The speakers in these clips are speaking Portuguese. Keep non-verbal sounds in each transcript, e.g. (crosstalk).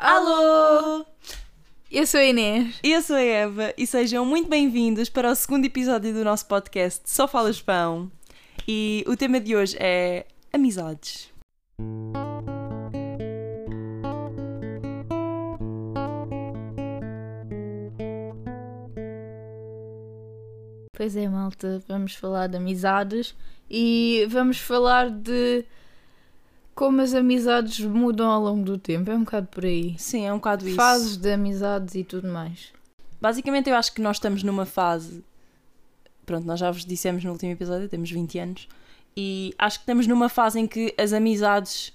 Alô! Eu sou a Inês. Eu sou a Eva e sejam muito bem-vindos para o segundo episódio do nosso podcast Só Falas Pão. E o tema de hoje é amizades. Pois é, malta, vamos falar de amizades e vamos falar de como as amizades mudam ao longo do tempo. É um bocado por aí. Sim, é um bocado isso. Fases de amizades e tudo mais. Basicamente, eu acho que nós estamos numa fase. Pronto, nós já vos dissemos no último episódio, temos 20 anos, e acho que estamos numa fase em que as amizades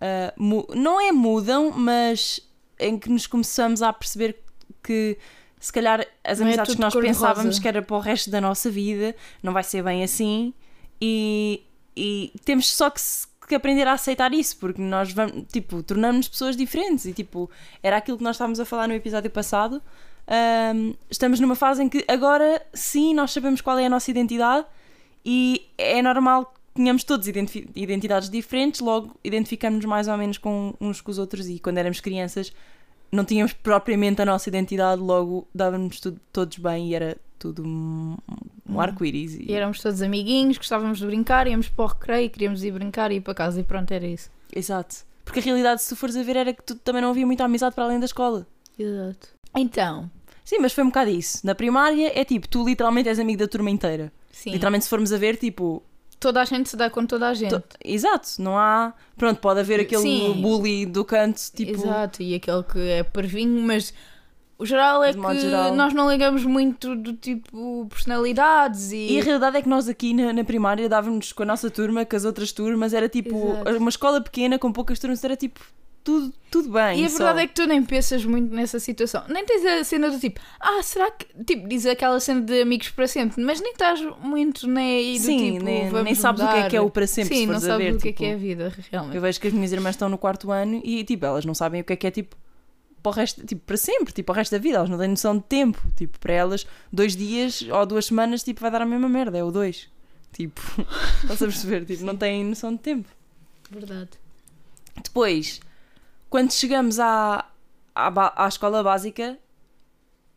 ah, mu- não é mudam, mas em que nos começamos a perceber que se calhar as Não é amizades tudo que nós pensávamos que era para o resto da nossa vida não vai ser bem assim, e, e temos só que, se- que aprender a aceitar isso, porque nós vamos, tipo, tornamos-nos pessoas diferentes, e tipo, era aquilo que nós estávamos a falar no episódio passado. Ahm, estamos numa fase em que agora sim nós sabemos qual é a nossa identidade e é normal que tenhamos todos identidades diferentes, logo identificamos-nos mais ou menos com uns com os outros e quando éramos crianças não tínhamos propriamente a nossa identidade, logo dávamos todos bem e era tudo um, um Hum. arco-íris. E éramos todos amiguinhos, gostávamos de brincar, íamos para o recreio, queríamos ir brincar e ir para casa e pronto, era isso. Exato. Porque a realidade, se tu fores a ver, era que tu também não havia muita amizade para além da escola. Exato. Então, Sim, mas foi um bocado isso. Na primária é tipo, tu literalmente és amigo da turma inteira. sim, Literalmente, se formos a ver, tipo, toda a gente se dá com toda a gente. To- Exato, não há. Pronto, pode haver aquele Sim. bully do canto, tipo. Exato, e aquele que é parvinho, mas o geral é que geral. nós não ligamos muito do tipo personalidades e, E a realidade é que nós aqui na, na primária dávamos com a nossa turma, com as outras turmas, era tipo. Exato. Uma escola pequena com poucas turmas, era tipo. Tudo, tudo bem. E a só. verdade é que tu nem pensas muito nessa situação. Nem tens a cena do tipo, ah, será que. Tipo, diz aquela cena de amigos para sempre, mas nem estás muito nem aí do Sim, tipo. nem, vamos nem sabes o que é mudar. que é o para sempre, Sim, se não sabes ver. o que é tipo, que é a vida, realmente. Eu vejo que as minhas irmãs estão no quarto ano e tipo, elas não sabem o que é que é tipo. Para o resto, tipo, para sempre, tipo, para o resto da vida, elas não têm noção de tempo. Tipo, para elas, dois dias ou duas semanas, tipo, vai dar a mesma merda, é o dois. Tipo, (laughs) estás a perceber? Tipo, não têm noção de tempo. Verdade. Depois, quando chegamos à, à, à escola básica,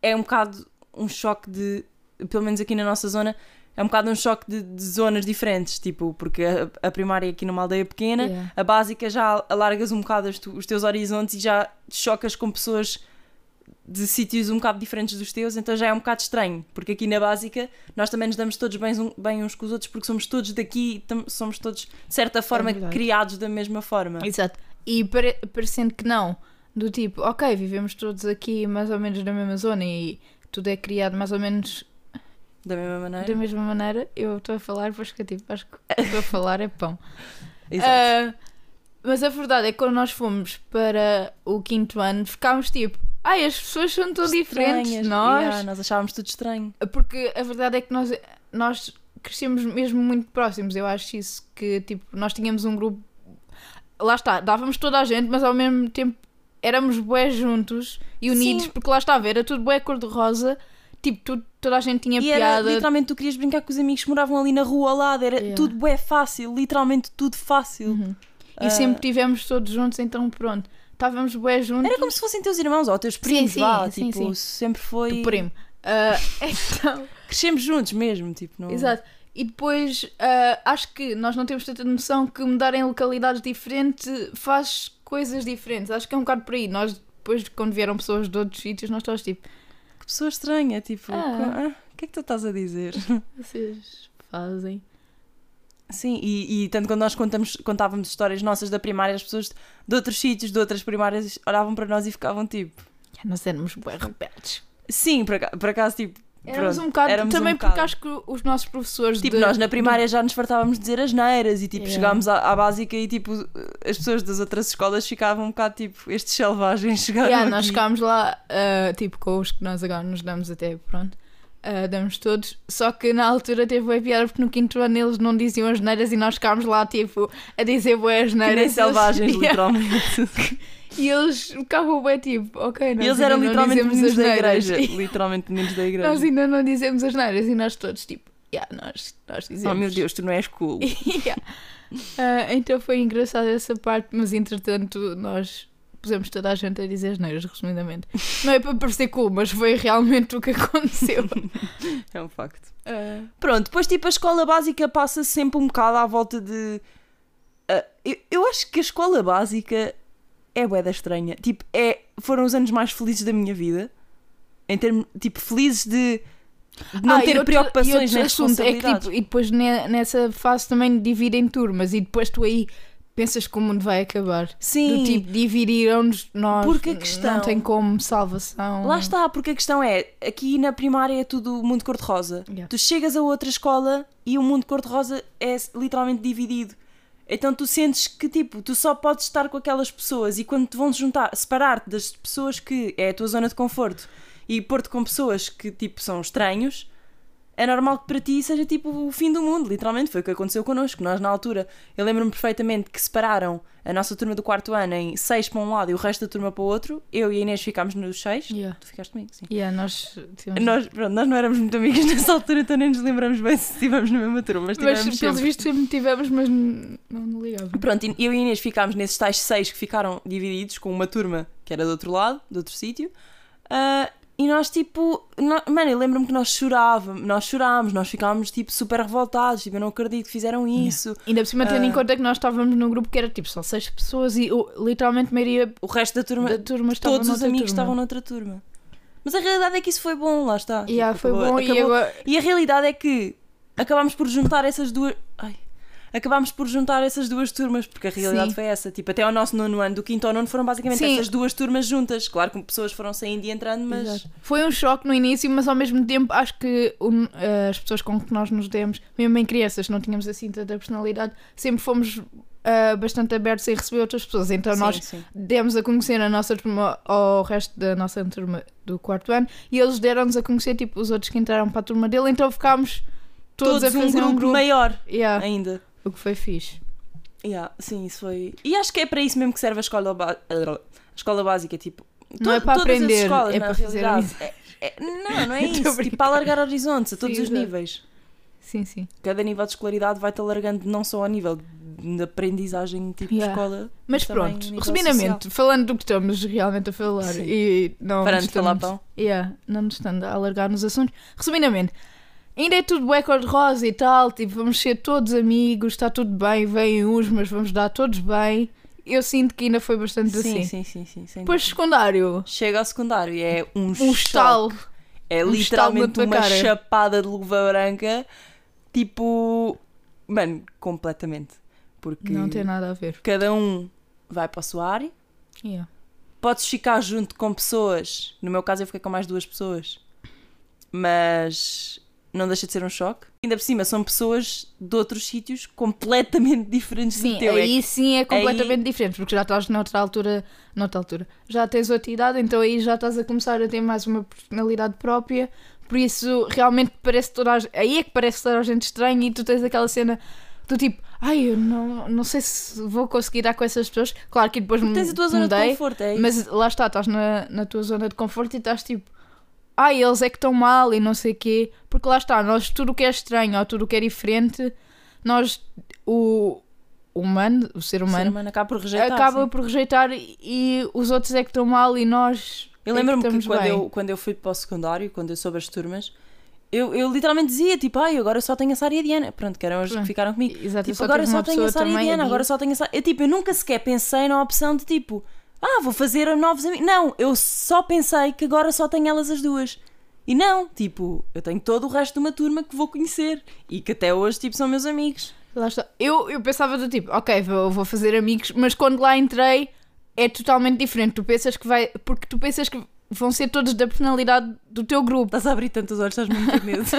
é um bocado um choque de, pelo menos aqui na nossa zona, é um bocado um choque de, de zonas diferentes, tipo, porque a, a primária é aqui numa aldeia pequena, Yeah. a básica já alargas um bocado tu- os teus horizontes e já te chocas com pessoas de sítios um bocado diferentes dos teus, então já é um bocado estranho, porque aqui na básica nós também nos damos todos bem, bem uns com os outros, porque somos todos daqui, somos todos, de certa forma, verdade. criados da mesma forma. Exato. E pare- parecendo que não, do tipo, ok, vivemos todos aqui mais ou menos na mesma zona e tudo é criado mais ou menos Da mesma maneira. da mesma maneira, eu estou a falar, pois que tipo, acho que (laughs) estou a falar é pão. Exato. Ah, mas a verdade é que quando nós fomos para o quinto ano, ficámos tipo, ai, as pessoas são tão diferentes de Estranhas. nós. Yeah, nós achávamos tudo estranho. Porque a verdade é que nós, nós crescemos mesmo muito próximos. Eu acho isso que, tipo, nós tínhamos um grupo. Lá está, dávamos toda a gente, mas ao mesmo tempo éramos bué juntos e unidos, Sim. porque lá estava, era tudo bué cor-de-rosa. Tipo, tudo, toda a gente tinha E era, piada. literalmente, tu querias brincar com os amigos que moravam ali na rua ao lado. Era Yeah. tudo bué fácil. Literalmente tudo fácil. Uhum. Ah, E sempre tivemos todos juntos, então pronto. Estávamos bué juntos. Era como se fossem teus irmãos ou teus primos, sim, vá. sim, tipo, sim. sempre foi... do primo. Ah, (laughs) então, Crescemos juntos mesmo, tipo, não... Exato. E depois ah, acho que nós não temos tanta noção que mudar em localidades diferentes faz coisas diferentes. Acho que é um bocado por aí. Nós, depois, quando vieram pessoas de outros sítios, nós estamos tipo, pessoa estranha, tipo... Ah. ah, o que é que tu estás a dizer? (laughs) vocês fazem. Sim, e, e tanto quando nós contamos, contávamos histórias nossas da primária, as pessoas de outros sítios, de outras primárias, olhavam para nós e ficavam tipo... Já nós éramos bem rebeldes. Sim, por acaso, por acaso tipo... Éramos pronto, um bocado, éramos um também bocado. porque acho que os nossos professores Tipo, de- nós na primária já nos fartávamos de dizer as neiras e tipo, Yeah. chegámos à, à básica e tipo, as pessoas das outras escolas ficavam um bocado tipo, estes selvagens chegaram Yeah, aqui. nós ficámos lá, ah, tipo, com os que nós agora nos damos até, pronto. ah, damos todos, só que na altura teve bué piada porque no quinto ano eles não diziam as neiras e nós ficámos lá, tipo, a dizer bué as Que neiras. nem selvagens, (laughs) literalmente. (laughs) E eles ficavam bem tipo, ok, nós eles eram literalmente meninos as da igreja. (laughs) Literalmente meninos da igreja. Nós ainda não dizemos as neiras e nós todos tipo, yeah, nós, nós dizemos. Oh meu Deus, tu não és cool. (laughs) Yeah. Ah, então foi engraçado essa parte, mas entretanto nós pusemos toda a gente a dizer neiras, resumidamente. (laughs) Não é para parecer cool, mas foi realmente o que aconteceu. É um facto. Ah, Pronto, depois tipo a escola básica passa sempre um bocado à volta de. ah, eu, eu acho que a escola básica é bué da estranha. Tipo, é, foram os anos mais felizes da minha vida. Em termos, tipo, felizes de, de não Ah, e ter outro- preocupações e nem é que, tipo, E depois ne- nessa fase também dividem turmas e depois tu aí pensas que o mundo vai acabar. Sim, Do tipo, dividiram-nos, nós Porque a questão- não tem como salvação. lá está, porque a questão é, aqui na primária é tudo mundo cor-de-rosa. Yeah. Tu chegas a outra escola e o mundo cor-de-rosa é literalmente dividido. Então tu sentes que tipo, tu só podes estar com aquelas pessoas e quando te vão juntar, separar-te das pessoas que é a tua zona de conforto e pôr-te com pessoas que tipo são estranhos, é normal que para ti seja tipo o fim do mundo, literalmente. Foi o que aconteceu connosco. Nós na altura, eu lembro-me perfeitamente que separaram a nossa turma do quarto ano em seis para um lado e o resto da turma para o outro. Eu e a Inês ficámos nos seis. Yeah. Tu ficaste comigo, sim. Yeah, nós tivemos- Nós, pronto, nós não éramos muito amigos (laughs) nessa altura, então nem nos lembramos bem se estivemos na mesma turma, mas Mas estivemos pelos sempre. tivemos, mas não, não ligava. Pronto, eu e a Inês ficámos nesses tais seis que ficaram divididos com uma turma que era do outro lado, do outro sítio. Ah, e nós, tipo, nó- mano, eu lembro-me que nós chorávamos, nós chorámos, nós ficávamos, tipo, super revoltados. Tipo, eu não acredito que fizeram isso. Ainda por cima, tendo em Ah. conta que nós estávamos num grupo que era tipo só seis pessoas e literalmente a maioria O resto da turma, da turma estava todos os amigos turma. estavam noutra turma. Mas a realidade é que isso foi bom, lá está. E ah, Tipo, foi acabou- bom e acabou- agora. E a realidade é que acabámos por juntar essas duas. Ai. Acabámos por juntar essas duas turmas, porque a realidade Sim. foi essa. Tipo, até ao nosso nono ano, do quinto ao nono, foram basicamente Sim. essas duas turmas juntas. Claro que pessoas foram saindo e entrando, mas. Exato. Foi um choque no início, mas ao mesmo tempo acho que o- eh, as pessoas com que nós nos demos, mesmo em crianças, não tínhamos assim tanta personalidade, sempre fomos ah, bastante abertos em receber outras pessoas. Então Sim, nós sim. demos a conhecer a nossa turma ao resto da nossa turma do quarto ano e eles deram-nos a conhecer tipo os outros que entraram para a turma dele, então ficámos todos, Todos, a fazer um grupo, maior Yeah, ainda. O que foi fixe. Yeah, sim, isso foi. E acho que é para isso mesmo que serve a escola, ba- a escola básica. Tipo, Não é para todas as aprender, escolas, é para fazer. É- é- não, não é (laughs) isso. Tipo, para alargar horizontes a todos Sim, os exato. níveis. Sim, sim. cada nível de escolaridade vai-te alargando não só ao nível de aprendizagem tipo Yeah. de escola Mas pronto, resumidamente, falando do que estamos realmente a falar Sim. e não Parando falar estamos- pão. Yeah, não nos estando a alargar nos assuntos. Resumidamente, ainda é tudo bué cor-de-rosa e tal, tipo, vamos ser todos amigos, está tudo bem, vêm uns, mas vamos dar todos bem. Eu sinto que ainda foi bastante sim, assim. sim, sim, sim, sem Depois secundário, chega ao secundário e é um, um estalo. é um literalmente uma cara. chapada de luva branca tipo mano, completamente porque Não tem nada a ver. cada um vai para a sua área Yeah. podes ficar junto com pessoas no meu caso eu fiquei com mais duas pessoas mas não deixa de ser um choque ainda por cima são pessoas de outros sítios completamente (laughs) diferentes Sim, do teu É aí sim é completamente diferente, porque já estás noutra altura, noutra altura. Já tens outra idade, então aí já estás a começar a ter mais uma personalidade própria. Por isso, realmente parece toda a, aí é que parece toda a gente estranha e tu tens aquela cena do tipo, ai, eu não, não sei se vou conseguir dar com essas pessoas. Claro que depois Porque tens a tua zona de mudei, conforto, é isso. mas lá está, estás na, na tua zona de conforto e estás tipo, ai, eles é que estão mal e não sei quê. Porque lá está, nós tudo o que é estranho ou tudo o que é diferente, nós, o, humano, o ser o ser humano, humano acaba por rejeitar. acaba sim. por rejeitar e, os outros é que estão mal e nós. Eu é lembro-me que, estamos quando, bem. eu, quando eu fui para o secundário, quando eu soube as turmas, eu, eu literalmente dizia, tipo, ai, agora só tenho a Sara e a Diana. Pronto, que eram as que ficaram comigo. Exato, eu Tipo, agora tive só tenho a Sara e a Diana, agora só tenho a Sara. Eu, tipo, eu nunca sequer pensei na opção de, tipo, ah, vou fazer novos amigos. Não, eu só pensei que agora só tenho elas as duas. E não, tipo, eu tenho todo o resto de uma turma que vou conhecer e que até hoje, tipo, são meus amigos. Lá está. Eu, eu pensava do tipo, ok, vou, vou fazer amigos, mas quando lá entrei é totalmente diferente. Tu pensas que vai. Porque tu pensas que vão ser todos da personalidade do teu grupo. Estás a abrir tantos olhos, estás muito medo. (laughs)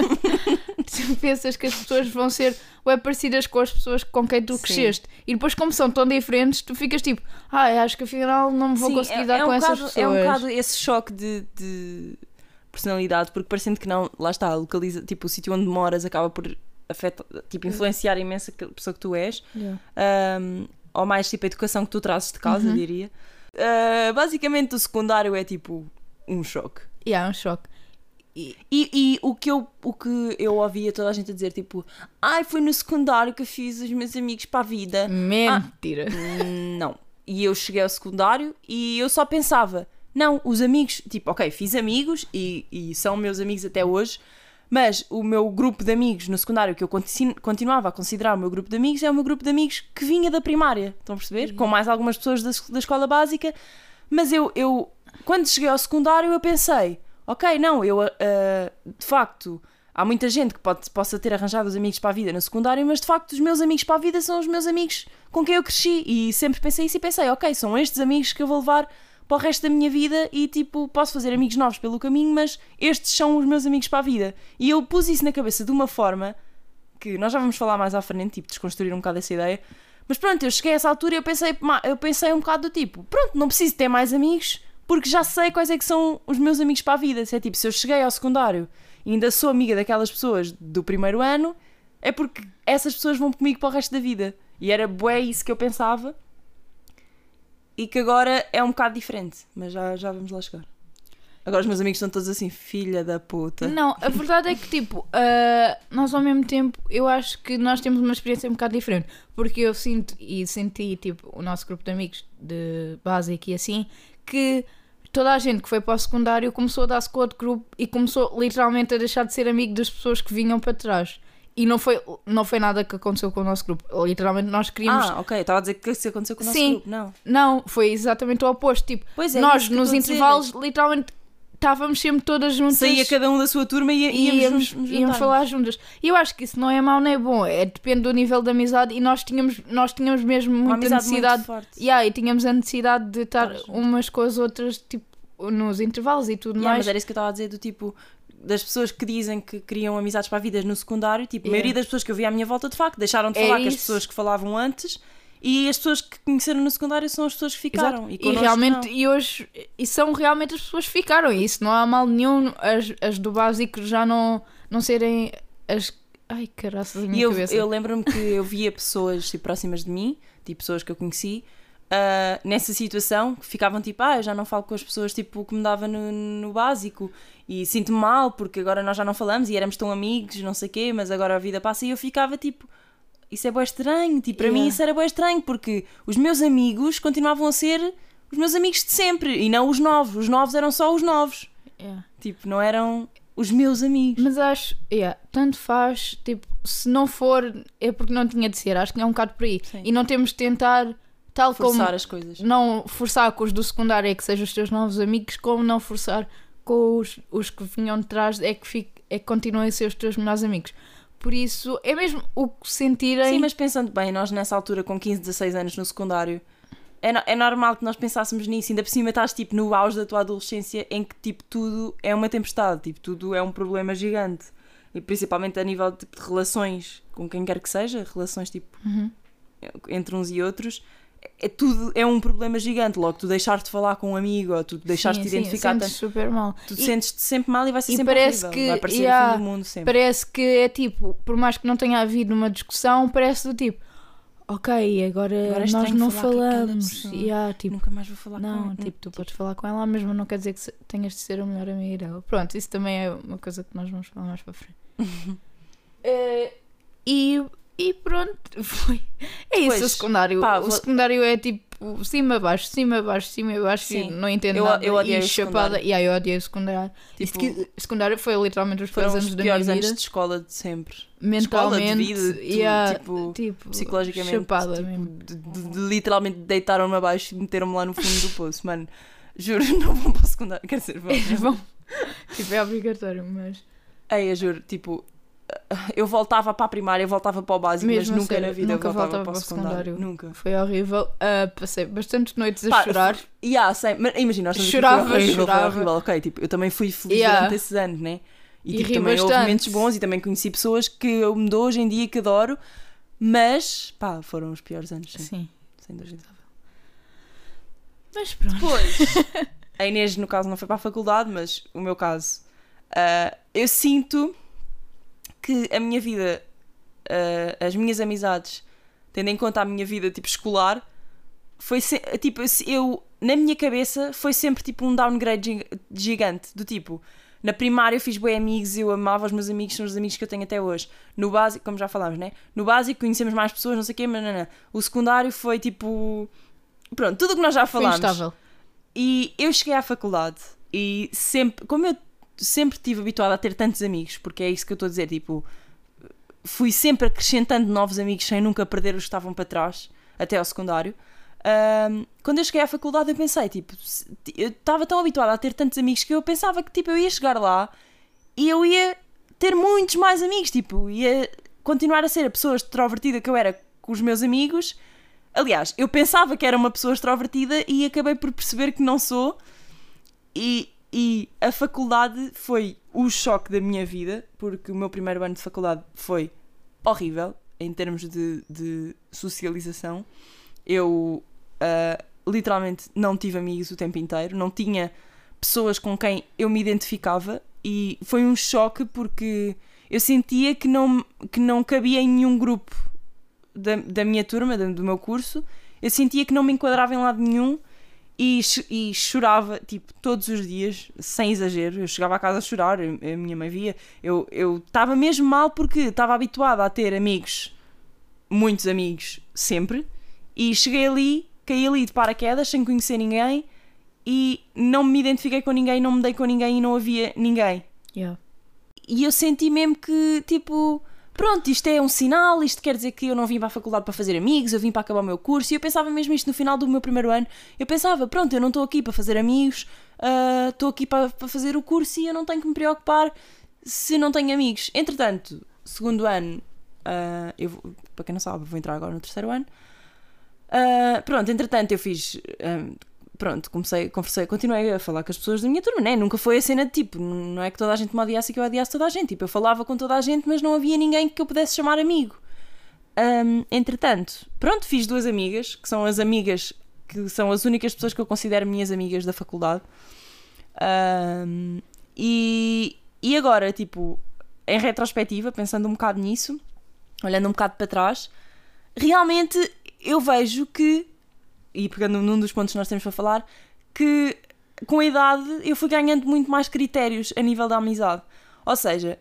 Tu pensas que as pessoas vão ser bem parecidas com as pessoas com quem tu Sim. cresceste. E depois, como são tão diferentes, tu ficas tipo, ah, acho que afinal não me vou Sim, conseguir é- dar é com um essas bocado- pessoas. É um bocado esse choque de, de personalidade, porque parecendo que não, lá está, localiza, tipo, o sítio onde moras acaba por afeta, tipo, influenciar imenso a pessoa que tu és, Yeah. um, ou mais tipo a educação que tu trazes de casa, Uhum. diria. Uh, basicamente, o secundário é tipo um choque. Yeah, é um choque. E, E, e o, que eu, o que eu ouvia toda a gente a dizer, tipo, ai, foi no secundário que eu fiz os meus amigos para a vida. mentira. Não. e eu cheguei ao secundário e eu só pensava, não, os amigos, tipo, ok, fiz amigos e, e são meus amigos até hoje, mas o meu grupo de amigos no secundário, que eu continu- continuava a considerar o meu grupo de amigos, é o meu grupo de amigos que vinha da primária. Estão a perceber? Com mais algumas pessoas da, da escola básica. Mas eu, eu, quando cheguei ao secundário, eu pensei: ok, não, eu, ah, de facto, há muita gente que pode, possa ter arranjado os amigos para a vida no secundário, mas de facto, os meus amigos para a vida são os meus amigos com quem eu cresci. E sempre pensei isso e pensei: ok, são estes amigos que eu vou levar para o resto da minha vida e tipo, posso fazer amigos novos pelo caminho, mas estes são os meus amigos para a vida. E eu pus isso na cabeça de uma forma que nós já vamos falar mais à frente, tipo, desconstruir um bocado essa ideia. Mas pronto, eu cheguei a essa altura e eu pensei, eu pensei um bocado do tipo, pronto, não preciso ter mais amigos, porque já sei quais é que são os meus amigos para a vida. Se é tipo, se eu cheguei ao secundário e ainda sou amiga daquelas pessoas do primeiro ano, é porque essas pessoas vão comigo para o resto da vida. E era bué isso que eu pensava. E que agora é um bocado diferente, mas já, já vamos lá chegar. Agora os meus amigos estão todos assim, filha da puta. Não, a verdade é que, tipo, ah, nós ao mesmo tempo, eu acho que nós temos uma experiência um bocado diferente. Porque eu sinto e senti, tipo, o nosso grupo de amigos de básico e assim, que toda a gente que foi para o secundário começou a dar-se com outro grupo e começou literalmente a deixar de ser amigo das pessoas que vinham para trás. E não foi, não foi nada que aconteceu com o nosso grupo. Literalmente nós queríamos. Ah, ok, estava a dizer que isso aconteceu com o nosso Sim. grupo. Não. Não, foi exatamente o oposto. Tipo, é, nós nos intervalos, literalmente, estávamos sempre todas juntas. Saía cada um da sua turma e e íamos, íamos, íamos falar juntas. E eu acho que isso não é mau nem é bom, é, depende do nível de amizade e nós tínhamos, nós tínhamos mesmo muita necessidade. muito forte. Yeah, e tínhamos a necessidade de estar umas com as outras, tipo, nos intervalos e tudo Yeah, mais. mas era isso que eu estava a dizer do tipo das pessoas que dizem que criam amizades para a vida no secundário, tipo, a Yeah. maioria das pessoas que eu vi à minha volta de facto deixaram de É falar com as pessoas que falavam antes e as pessoas que conheceram no secundário são as pessoas que ficaram. Exato. E, E, realmente, não. e hoje, e são realmente as pessoas que ficaram. E isso não há mal nenhum, as, as do básico já não, não serem as. Ai, caraças, a minha E eu, cabeça. eu lembro-me que eu via pessoas tipo, próximas de mim, tipo pessoas que eu conheci, ah, nessa situação, que ficavam tipo, ah, eu já não falo com as pessoas tipo, que me dava no, no básico e sinto-me mal porque agora nós já não falamos e éramos tão amigos, não sei o quê, mas agora a vida passa e eu ficava tipo, isso é bem estranho, tipo, para mim Yeah. isso era bem estranho porque os meus amigos continuavam a ser os meus amigos de sempre e não os novos, os novos eram só os novos, Yeah. tipo, não eram os meus amigos. Mas acho, yeah, tanto faz, tipo, se não for, é porque não tinha de ser. Acho que é um bocado por aí. Sim. E não temos de tentar, tal Forçar como as coisas. não forçar com os do secundário é que sejam os teus novos amigos, como não forçar com os, os que vinham de trás é que, fique, é que continuem a ser os teus melhores amigos. Por isso, é mesmo o que sentirem. Sim, mas pensando bem, nós nessa altura, com 15, 16 anos no secundário, é, no- é normal que nós pensássemos nisso. Ainda por cima estás tipo no auge da tua adolescência em que tipo tudo é uma tempestade, tipo tudo é um problema gigante. E principalmente a nível tipo, de relações com quem quer que seja, relações tipo Uhum. entre uns e outros, é, tudo é um problema gigante. Logo, tu deixares de falar com um amigo ou tu deixares de Sim, te sim, identificar sentes tanto, super mal. tu sentes-te sempre mal e vai ser e sempre parece horrível. que- vai parecer o yeah, fim do mundo sempre. Parece que é tipo, por mais que não tenha havido uma discussão, parece do tipo, ok, agora, Agora é nós não falamos. Yeah, tipo, Nunca mais vou falar não, com tipo, tu podes falar com ela, mas não quer dizer que tenhas de ser a melhor amiga dela. Pronto, isso também é uma coisa que nós vamos falar mais para frente. (laughs) Eh, e, e pronto, (laughs) foi. É isso, Pois, o secundário. pá, o secundário é tipo cima, baixo, cima, baixo, cima, baixo. Sim. E não entendo Eu- nada. eu odiei e o chapada. E aí eu odiei o secundário. Tipo, secundário foi literalmente os piores os anos da minha vida. anos de escola de sempre. mentalmente. escola, de vida, e tudo, a- tipo, tipo, Psicologicamente, chapada tipo, mesmo. de- de- de- literalmente deitaram-me abaixo e meteram-me lá no fundo do poço, mano. Juro, (laughs) não vão para o secundário. Quer dizer, vão. (laughs) É bom. tipo, é obrigatório, mas. Ei, eu juro, tipo, (laughs) eu voltava para a primária, eu voltava para o básico, Mesmo mas nunca sério, na vida nunca eu voltava voltava para o para o secundário. secundário. Nunca. Foi horrível. Ah, passei bastantes noites a Pá, chorar. E há, sem, mas imagina, nós Chorava, horrível, foi chorava. horrível, ok, tipo, eu também fui feliz Yeah. durante esses anos, né? E, E tipo, também houve bastante. momentos bons e também conheci pessoas que eu me dou hoje em dia que adoro, mas, pá, foram os piores anos, sim, Sim. sem dúvida. Mas pronto. Depois, (laughs) a Inês, no caso, não foi para a faculdade, mas o meu caso, ah, eu sinto que a minha vida, ah, as minhas amizades, tendo em conta a minha vida tipo escolar, foi se- tipo, eu, na minha cabeça, foi sempre tipo um downgrade gi- gigante, do tipo. Na primária eu fiz bem amigos, eu amava os meus amigos, são os amigos que eu tenho até hoje. No básico, como já falámos, né? No básico conhecemos mais pessoas, não sei o quê, mas não, não. O secundário foi tipo pronto, tudo o que nós já Foi falámos. instável. E eu cheguei à faculdade e sempre, como eu sempre estive habituada a ter tantos amigos, porque é isso que eu estou a dizer, tipo, fui sempre acrescentando novos amigos sem nunca perder os que estavam para trás, até ao secundário. ahm, quando eu cheguei à faculdade eu pensei, tipo, eu estava tão habituada a ter tantos amigos que eu pensava que tipo, eu ia chegar lá e eu ia ter muitos mais amigos, tipo, ia continuar a ser a pessoa extrovertida que eu era com os meus amigos. Aliás, eu pensava que era uma pessoa extrovertida e acabei por perceber que não sou. E, e a faculdade foi o choque da minha vida, porque o meu primeiro ano de faculdade foi horrível em termos de, de socialização. Eu ah, literalmente não tive amigos o tempo inteiro, não tinha pessoas com quem eu me identificava. E foi um choque porque eu sentia que não, que não cabia em nenhum grupo da, da minha turma, do meu curso, eu sentia que não me enquadrava em lado nenhum e, e chorava, tipo, todos os dias, sem exagero. Eu chegava a casa a chorar, a a minha mãe via. Eu estava mesmo mal porque estava habituada a ter amigos, muitos amigos, sempre, e cheguei ali, caí ali de paraquedas, sem conhecer ninguém, e não me identifiquei com ninguém, não me dei com ninguém e não havia ninguém. Yeah. E eu senti mesmo que, tipo, pronto, isto é um sinal, isto quer dizer que eu não vim para a faculdade para fazer amigos, eu vim para acabar o meu curso. E eu pensava mesmo isto no final do meu primeiro ano. Eu pensava, pronto, eu não estou aqui para fazer amigos, ah, estou aqui para, para fazer o curso e eu não tenho que me preocupar se não tenho amigos. Entretanto, segundo ano, ah, eu, para quem não sabe, vou entrar agora no terceiro ano. Ah, pronto, entretanto, eu fiz. Pronto, comecei, conversei, continuei a falar com as pessoas da minha turma, né? Nunca foi a cena de tipo, não é que toda a gente me odiasse e que eu odiasse toda a gente. Tipo, eu falava com toda a gente, mas não havia ninguém que eu pudesse chamar amigo. Ahm, entretanto, pronto, fiz duas amigas, que são as amigas, que são as únicas pessoas que eu considero minhas amigas da faculdade. Ahm, e, e agora, tipo, em retrospectiva, pensando um bocado nisso, olhando um bocado para trás, realmente eu vejo que, e pegando num dos pontos que nós temos para falar, que com a idade eu fui ganhando muito mais critérios a nível da amizade. Ou seja,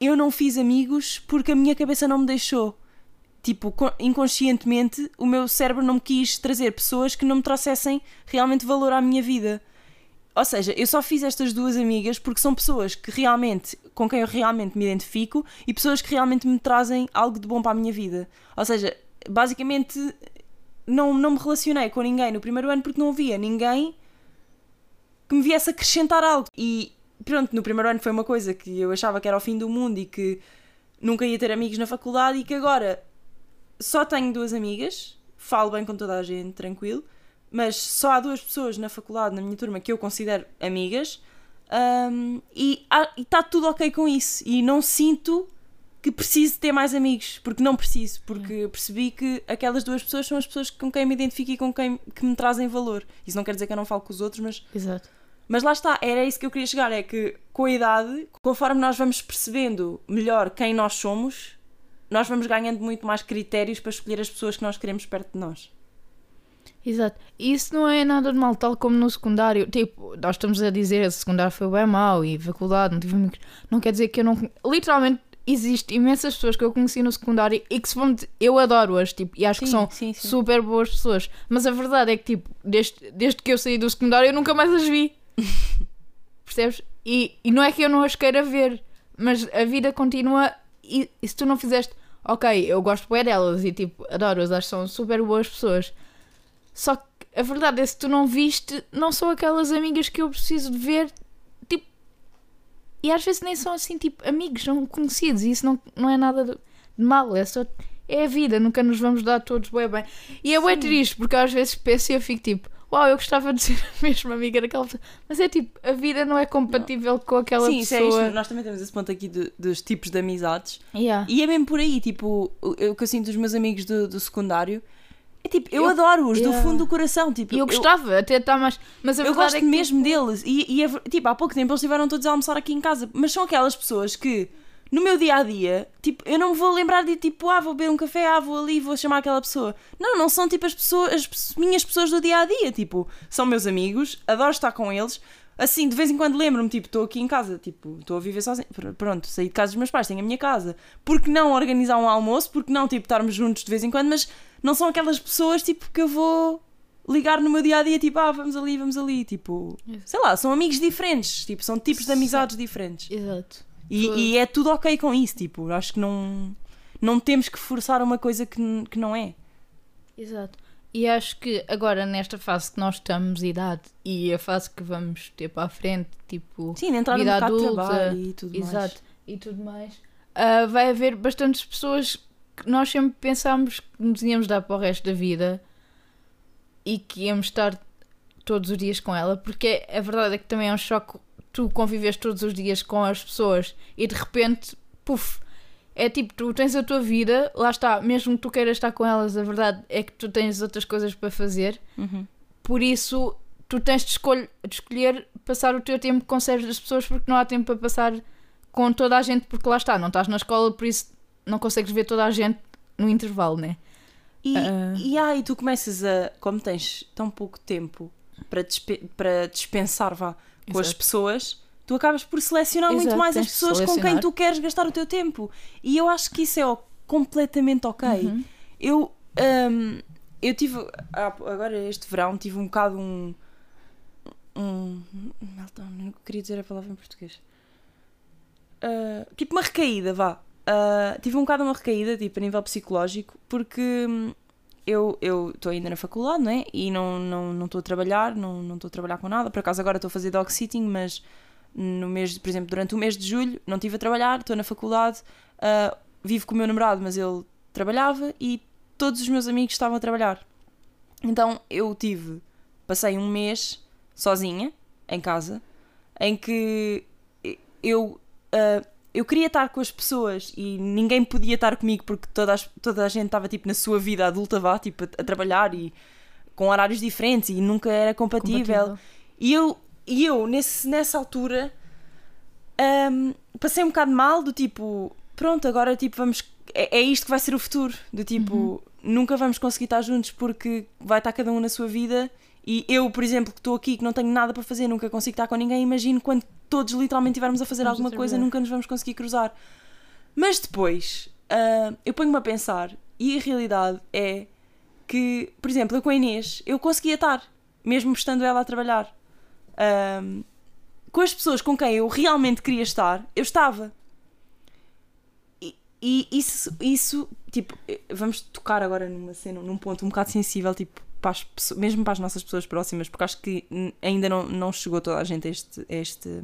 eu não fiz amigos porque a minha cabeça não me deixou. Tipo, co- inconscientemente, o meu cérebro não me quis trazer pessoas que não me trouxessem realmente valor à minha vida. Ou seja, eu só fiz estas duas amigas porque são pessoas que realmente, com quem eu realmente me identifico e pessoas que realmente me trazem algo de bom para a minha vida. Ou seja, basicamente não, não me relacionei com ninguém no primeiro ano porque não havia ninguém que me viesse acrescentar algo. E pronto, no primeiro ano foi uma coisa que eu achava que era o fim do mundo e que nunca ia ter amigos na faculdade e que agora só tenho duas amigas, falo bem com toda a gente, tranquilo, mas só há duas pessoas na faculdade, na minha turma, que eu considero amigas hum, e está tudo ok com isso. E não sinto que preciso ter mais amigos, porque não preciso, porque eu percebi que aquelas duas pessoas são as pessoas com quem me identifico e com quem que me trazem valor. Isso não quer dizer que eu não falo com os outros, mas Exato. mas lá está, era isso que eu queria chegar: é que com a idade, conforme nós vamos percebendo melhor quem nós somos, nós vamos ganhando muito mais critérios para escolher as pessoas que nós queremos perto de nós. Exato. E isso não é nada de mal, tal como no secundário. Tipo, nós estamos a dizer que secundário foi bem mau e faculdade, não tive amigos. Não quer dizer que eu não. Literalmente, existe imensas pessoas que eu conheci no secundário e que se vão. Eu adoro-as, tipo, e acho que Sim, são sim, sim. super boas pessoas. Mas a verdade é que, tipo, desde, desde que eu saí do secundário, eu nunca mais as vi. (laughs) Percebes? E, e não é que eu não as queira ver, mas a vida continua e, e se tu não fizeste, ok, eu gosto bem delas e tipo, adoro-as, acho que são super boas pessoas. Só que a verdade é que se tu não viste, não são aquelas amigas que eu preciso de ver, e às vezes nem são assim, tipo, amigos, são conhecidos, e isso não, não é nada de, mal, é só. É a vida, nunca nos vamos dar todos bem bem. E é bem triste, porque às vezes penso e eu fico tipo, uau, eu gostava de ser (laughs) a mesma amiga daquela pessoa. Mas é tipo, a vida não é compatível com aquela Sim, é pessoa. isto. Nós também temos esse ponto aqui de- dos tipos de amizades. Yeah. E é mesmo por aí, tipo, o o que eu sinto dos meus amigos do, do secundário é tipo, eu, Eu- adoro-os do Yeah. fundo do coração. Tipo, E eu gostava até estar mais. Mas Eu gosto é que, mesmo deles. E, e é tipo, há pouco tempo eles estiveram todos a almoçar aqui em casa. Mas são aquelas pessoas que, no meu dia a dia, tipo, eu não me vou lembrar de tipo, ah, vou beber um café, ah, vou ali, vou chamar aquela pessoa. Não, não são tipo as pessoas, as minhas pessoas do dia a dia. Tipo, são meus amigos, adoro estar com eles. Assim, de vez em quando lembro-me, tipo, estou aqui em casa, tipo, estou a viver sozinho. Pr- Pronto, saí de casa dos meus pais, tenho a minha casa. Por que não organizar um almoço? Por que não, tipo, estarmos juntos de vez em quando? Mas não são aquelas pessoas, tipo, que eu vou ligar no meu dia a dia, tipo, ah, vamos ali, vamos ali. Tipo, Exato. sei lá, são amigos diferentes, tipo, são tipos de amizades diferentes. Exato. E, e é tudo ok com isso, tipo, acho que não, não temos que forçar uma coisa que, que não é. Exato. E acho que agora, nesta fase que nós estamos, de idade, e a fase que vamos ter para a frente, tipo, Sim, entrar Vida no adulta, e tudo mais. exato, e tudo mais, ah, vai haver bastantes pessoas que nós sempre pensámos que nos íamos dar para o resto da vida e que íamos estar todos os dias com ela, porque a verdade é que também é um choque tu convives todos os dias com as pessoas e de repente, puf, é tipo, tu tens a tua vida, lá está, mesmo que tu queiras estar com elas, a verdade é que tu tens outras coisas para fazer, Uhum. por isso tu tens de, escolher, de escolher passar o teu tempo com certas pessoas porque não há tempo para passar com toda a gente, porque lá está, não estás na escola, por isso não consegues ver toda a gente no intervalo, né? E, Ah. e aí tu começas a, como tens tão pouco tempo para, dispe- para dispensar vá, com as Exato. pessoas, tu acabas por selecionar muito Exato, mais as pessoas com quem tu queres gastar o teu tempo. E eu acho que isso é completamente ok. Uhum. Eu, hum, eu tive, ah, agora este verão, tive um bocado um. Um. Não queria dizer a palavra em português. Ah, tipo uma recaída, vá. Ah, tive um bocado uma recaída, tipo, a nível psicológico, porque hum, eu estou ainda na faculdade, não é? E não estou não, não a trabalhar, não não estou a trabalhar com nada. Por acaso agora estou a fazer dog sitting, mas no mês, de- por exemplo, durante o mês de julho não estive a trabalhar, estou na faculdade, ah, vivo com o meu namorado, mas ele trabalhava e todos os meus amigos estavam a trabalhar. Então eu tive, passei um mês sozinha em casa, em que eu ah, eu queria estar com as pessoas e ninguém podia estar comigo porque toda, as- toda a gente estava tipo na sua vida adulta vá, tipo a, a trabalhar e com horários diferentes e nunca era compatível. E eu, e eu nesse, nessa altura, hum, passei um bocado mal, do tipo, pronto, agora tipo, vamos. É, é isto que vai ser o futuro. Do tipo, nunca vamos conseguir estar juntos porque vai estar cada um na sua vida. E eu, por exemplo, que estou aqui, que não tenho nada para fazer, nunca consigo estar com ninguém, imagino quando todos literalmente estivermos a fazer Vamos alguma coisa, nunca nos vamos conseguir cruzar. Mas depois, ah, eu ponho-me a pensar, e a realidade é que, por exemplo, eu com a Inês, eu conseguia estar, mesmo estando ela a trabalhar. Ahm, com as pessoas com quem eu realmente queria estar, eu estava. E, e isso, isso, tipo, eh, vamos tocar agora numa cena, num ponto um bocado sensível, tipo, para as mesmo para as nossas pessoas próximas, porque acho que ainda não, não chegou toda a gente a este, a este,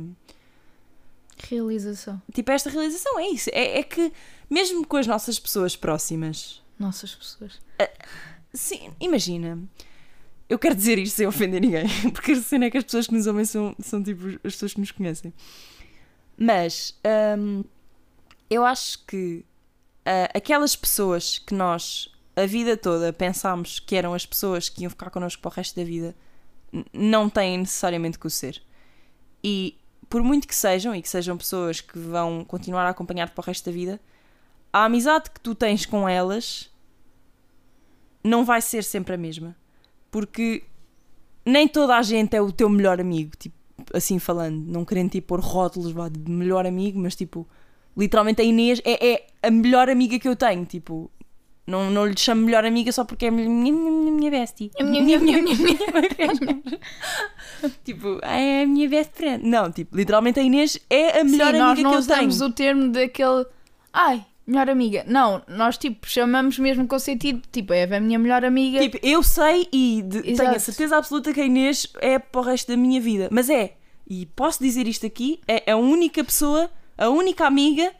Realização. tipo, esta realização. É isso. É, é que, mesmo com as nossas pessoas próximas, Nossas pessoas. Sim, imagina. Eu quero dizer isto sem ofender ninguém, (laughs) porque a cena é que as pessoas que nos ouvem são, são tipo as pessoas que nos conhecem. Mas hum, eu acho que ah, aquelas pessoas que nós a vida toda pensámos que eram as pessoas que iam ficar connosco para o resto da vida não têm necessariamente que o ser. E por muito que sejam, e que sejam pessoas que vão continuar a acompanhar-te para o resto da vida, a amizade que tu tens com elas não vai ser sempre a mesma. Porque nem toda a gente é o teu melhor amigo, tipo, assim falando, não querendo tipo pôr rótulos vá, de melhor amigo, mas tipo, literalmente a Inês é, é a melhor amiga que eu tenho, tipo, não, não lhe chamo melhor amiga só porque é minha, minha, minha, minha bestie. Minha, minha, minha, minha, minha. tipo, é a minha best friend. Não, tipo, literalmente a Inês é a melhor Sim, nós amiga não que eu tenho. usamos o termo daquele. Ai, melhor amiga. Não, nós tipo chamamos mesmo com sentido. Tipo, é a minha melhor amiga. Tipo, eu sei e de- tenho a certeza absoluta que a Inês é para o resto da minha vida. Mas é, e posso dizer isto aqui, é a única pessoa, a única amiga.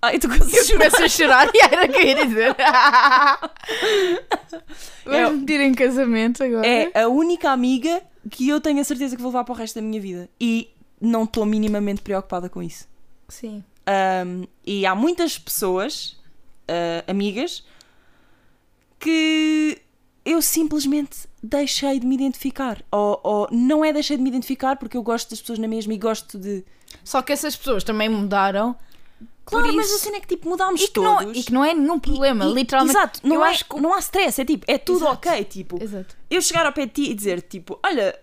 Ai, tu consegues começo a chorar e (laughs) era o que eu ia dizer. (laughs) É- Vamos meter em casamento agora. É a única amiga que eu tenho a certeza que vou levar para o resto da minha vida. E não estou minimamente preocupada com isso. Sim. Um, e há muitas pessoas, uh, amigas, que eu simplesmente deixei de me identificar. Ou, ou não é deixei de me identificar porque eu gosto das pessoas na mesma e gosto de. Só que essas pessoas também mudaram. Claro, mas isso- a cena é que tipo mudámos E não, todos. e que não é nenhum problema, E- literalmente. Exato, não, eu é- acho que. não há stress, é tipo, é tudo Exato. ok. Tipo, Exato. eu chegar ao pé de ti e dizer tipo, olha,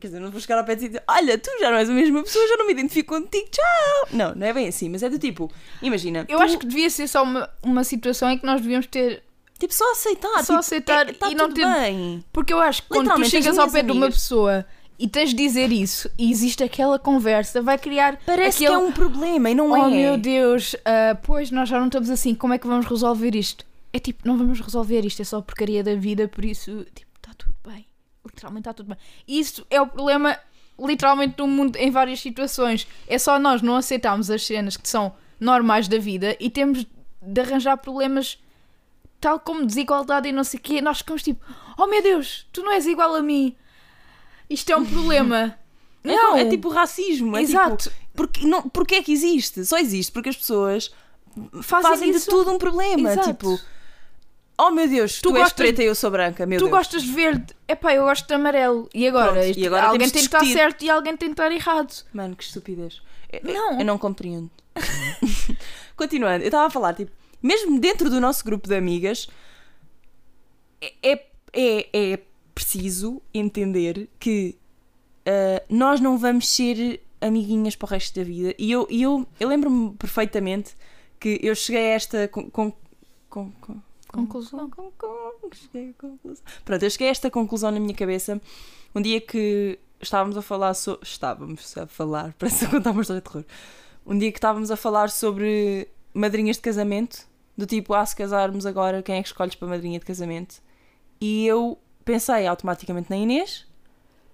quer dizer, não vou chegar ao pé e dizer, olha, tu já não és a mesma pessoa, já não me identifico contigo, tchau. Não, não é bem assim, mas é do tipo, imagina. Eu tu- acho que devia ser só uma, uma situação em que nós devíamos ter Tipo, só aceitar. Só tipo, aceitar é, tá e não ter- bem. Porque eu acho que quando tu chegas as ao pé de uma amigas- pessoa e tens de dizer isso e existe aquela conversa, vai criar Parece aquele... que é um problema e não é. Oh meu Deus, ah, pois nós já não estamos assim, como é que vamos resolver isto? É tipo, não vamos resolver isto, é só porcaria da vida, por isso, tipo. Literalmente está tudo bem. E isso é o problema, literalmente, do mundo em várias situações. É só nós não aceitarmos as cenas que são normais da vida e temos de arranjar problemas tal como desigualdade e não sei o quê. Nós ficamos tipo, oh meu Deus, tu não és igual a mim. Isto é um problema. (laughs) É, não, é tipo racismo. É Exato. Tipo, porque, não, porque é que existe? Só existe porque as pessoas Fazem fazem, de tudo um problema. Exato. Tipo, oh meu Deus, Tu tu, és gostas- preta e eu sou branca. Meu tu Deus. gostas de verde, epá, eu gosto de amarelo. E agora? Pronto, e agora alguém tem que estar certo e alguém tem que estar errado. Mano, que estupidez. Eu, Não. eu não compreendo. (laughs) Continuando, eu estava a falar, tipo, mesmo dentro do nosso grupo de amigas, é, é, é preciso entender que ah, nós não vamos ser amiguinhas para o resto da vida. E eu, eu, eu lembro-me perfeitamente que eu cheguei a esta. Com, com, com- Conclusão. com- com- cheguei conclusão. Pronto, eu cheguei a esta conclusão na minha cabeça um dia que estávamos a falar sobre. Estávamos a falar, (laughs) parece que contar uma história de terror. Um dia que estávamos a falar sobre madrinhas de casamento, do tipo, ah, se casarmos agora, quem é que escolhes para madrinha de casamento? E eu pensei automaticamente na Inês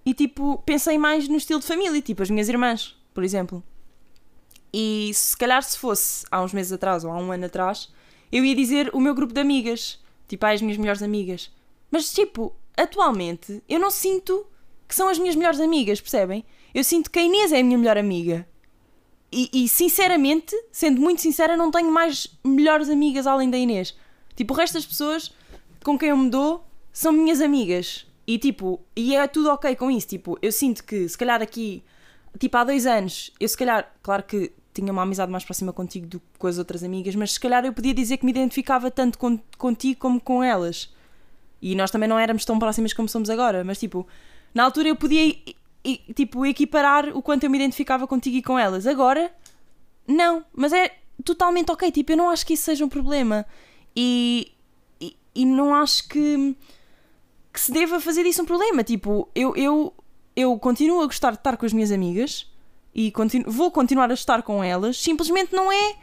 e, tipo, pensei mais no estilo de família, tipo, as minhas irmãs, por exemplo. E se calhar se fosse há uns meses atrás ou há um ano atrás, eu ia dizer o meu grupo de amigas, tipo, as minhas melhores amigas. Mas, tipo, atualmente eu não sinto que são as minhas melhores amigas, percebem? Eu sinto que a Inês é a minha melhor amiga. E, e, sinceramente, sendo muito sincera, não tenho mais melhores amigas além da Inês. Tipo, o resto das pessoas com quem eu me dou são minhas amigas. E tipo, e é tudo ok com isso. Tipo, eu sinto que se calhar aqui, tipo, há dois anos, eu se calhar, claro que tinha uma amizade mais próxima contigo do que com as outras amigas, mas se calhar eu podia dizer que me identificava tanto com, contigo como com elas. E nós também não éramos tão próximas como somos agora, mas tipo, na altura eu podia tipo, equiparar o quanto eu me identificava contigo e com elas. Agora, não, mas é totalmente ok. Tipo, eu não acho que isso seja um problema. E, e, e não acho que, que se deva fazer disso um problema. Tipo, eu, eu, eu continuo a gostar de estar com as minhas amigas e continuo, vou continuar a estar com elas. Simplesmente não é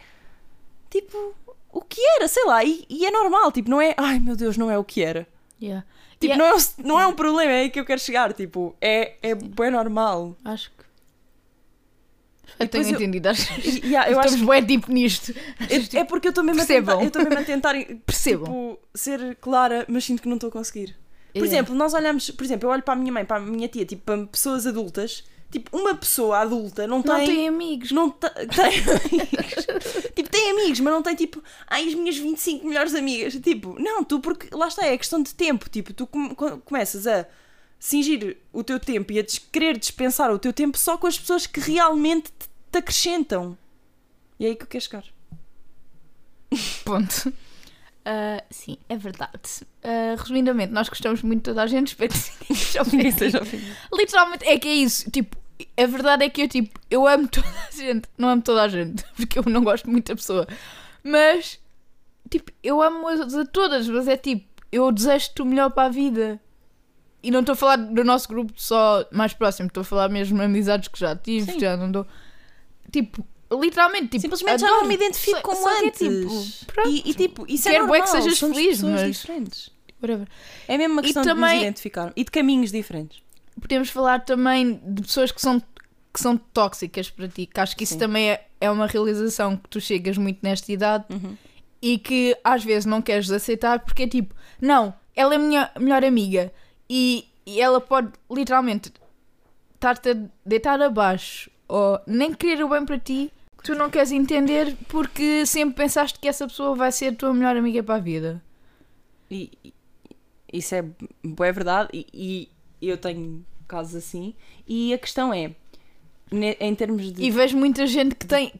tipo o que era, sei lá. E, e é normal, tipo, não é ai meu Deus, não é o que era. Yeah. Tipo, Yeah. não, é, não é um problema, é aí que eu quero chegar. Tipo, é, é bem normal. Acho que. Eu tenho eu- entendido. Acho yeah, eu acho bem tipo nisto. É, é porque eu estou mesmo, a tentar- eu mesmo a tentar Percebam. (laughs) tipo, ser clara, mas sinto que não estou a conseguir. Por Yeah. exemplo, nós olhamos, por exemplo, eu olho para a minha mãe, para a minha tia, tipo, para pessoas adultas, tipo, uma pessoa adulta não tem. Não tem amigos. Não te- (laughs) tem amigos. tipo, tem amigos, mas não tem tipo, ai, as minhas 25 melhores amigas. Tipo, não, tu, porque lá está, é questão de tempo. Tipo, tu come- co- começas a cingir o teu tempo e a querer dispensar o teu tempo só com as pessoas que realmente te, te acrescentam. E é aí que eu quero chegar. Ponto. Ah, sim, é verdade. Ah, resumidamente, nós gostamos muito de toda a gente. Espero que ninguém seja ofendido. Literalmente é que é isso. Tipo, a verdade é que eu, tipo, eu amo (laughs) toda a gente. Não amo toda a gente, (laughs) porque eu não gosto muito da pessoa. Mas, tipo, eu amo-as a todas. Mas é tipo, eu desejo-te o melhor para a vida. E não estou a falar do nosso grupo só mais próximo. Estou a falar mesmo de amizades que já tive. Sim. Já não dou. Tipo, literalmente, tipo, Simplesmente já adoro. não me identifico como só que é, antes. tipo, pronto. e, e, tipo, isso Quero é normal. que sejas feliz, mas- diferentes. Whatever. É mesmo uma E questão de também- nos identificar. E de caminhos diferentes. Podemos falar também de pessoas que são, que são tóxicas para ti, que acho que isso Sim. também é, é uma realização que tu chegas muito nesta idade Uhum. e que às vezes não queres aceitar porque é tipo, não, ela é a minha melhor amiga e, e ela pode literalmente estar-te a deitar abaixo ou nem querer o bem para ti, que tu não queres entender porque sempre pensaste que essa pessoa vai ser a tua melhor amiga para a vida. E, isso é, é verdade. E eu tenho casos assim. E a questão é, em termos de. E vejo muita gente que tem, que,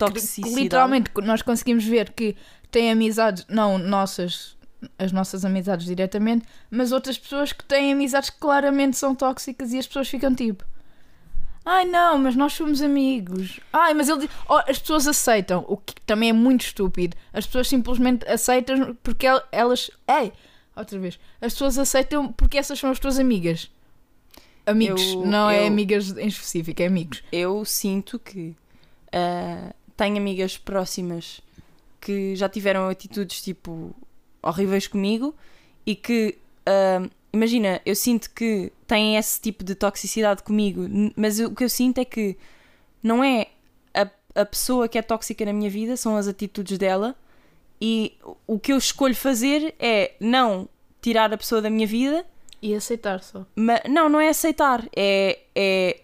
literalmente, nós conseguimos ver que tem amizades, não nossas, as nossas amizades diretamente, mas outras pessoas que têm amizades que claramente são tóxicas e as pessoas ficam tipo. Ai não, mas nós somos amigos. Ai, mas ele diz- oh, as pessoas aceitam, o que também é muito estúpido. As pessoas simplesmente aceitam porque el- elas, ei, outra vez. As pessoas aceitam porque essas são as tuas amigas. Amigos, Eu- não é eu- amigas em específico, é amigos. Eu sinto que ah, tenho amigas próximas que já tiveram atitudes tipo horríveis comigo e que ah, imagina, eu sinto que têm esse tipo de toxicidade comigo, mas o que eu sinto é que não é a, a pessoa que é tóxica na minha vida, são as atitudes dela e o que eu escolho fazer é não tirar a pessoa da minha vida E aceitar só. mas, não, não é aceitar, é, é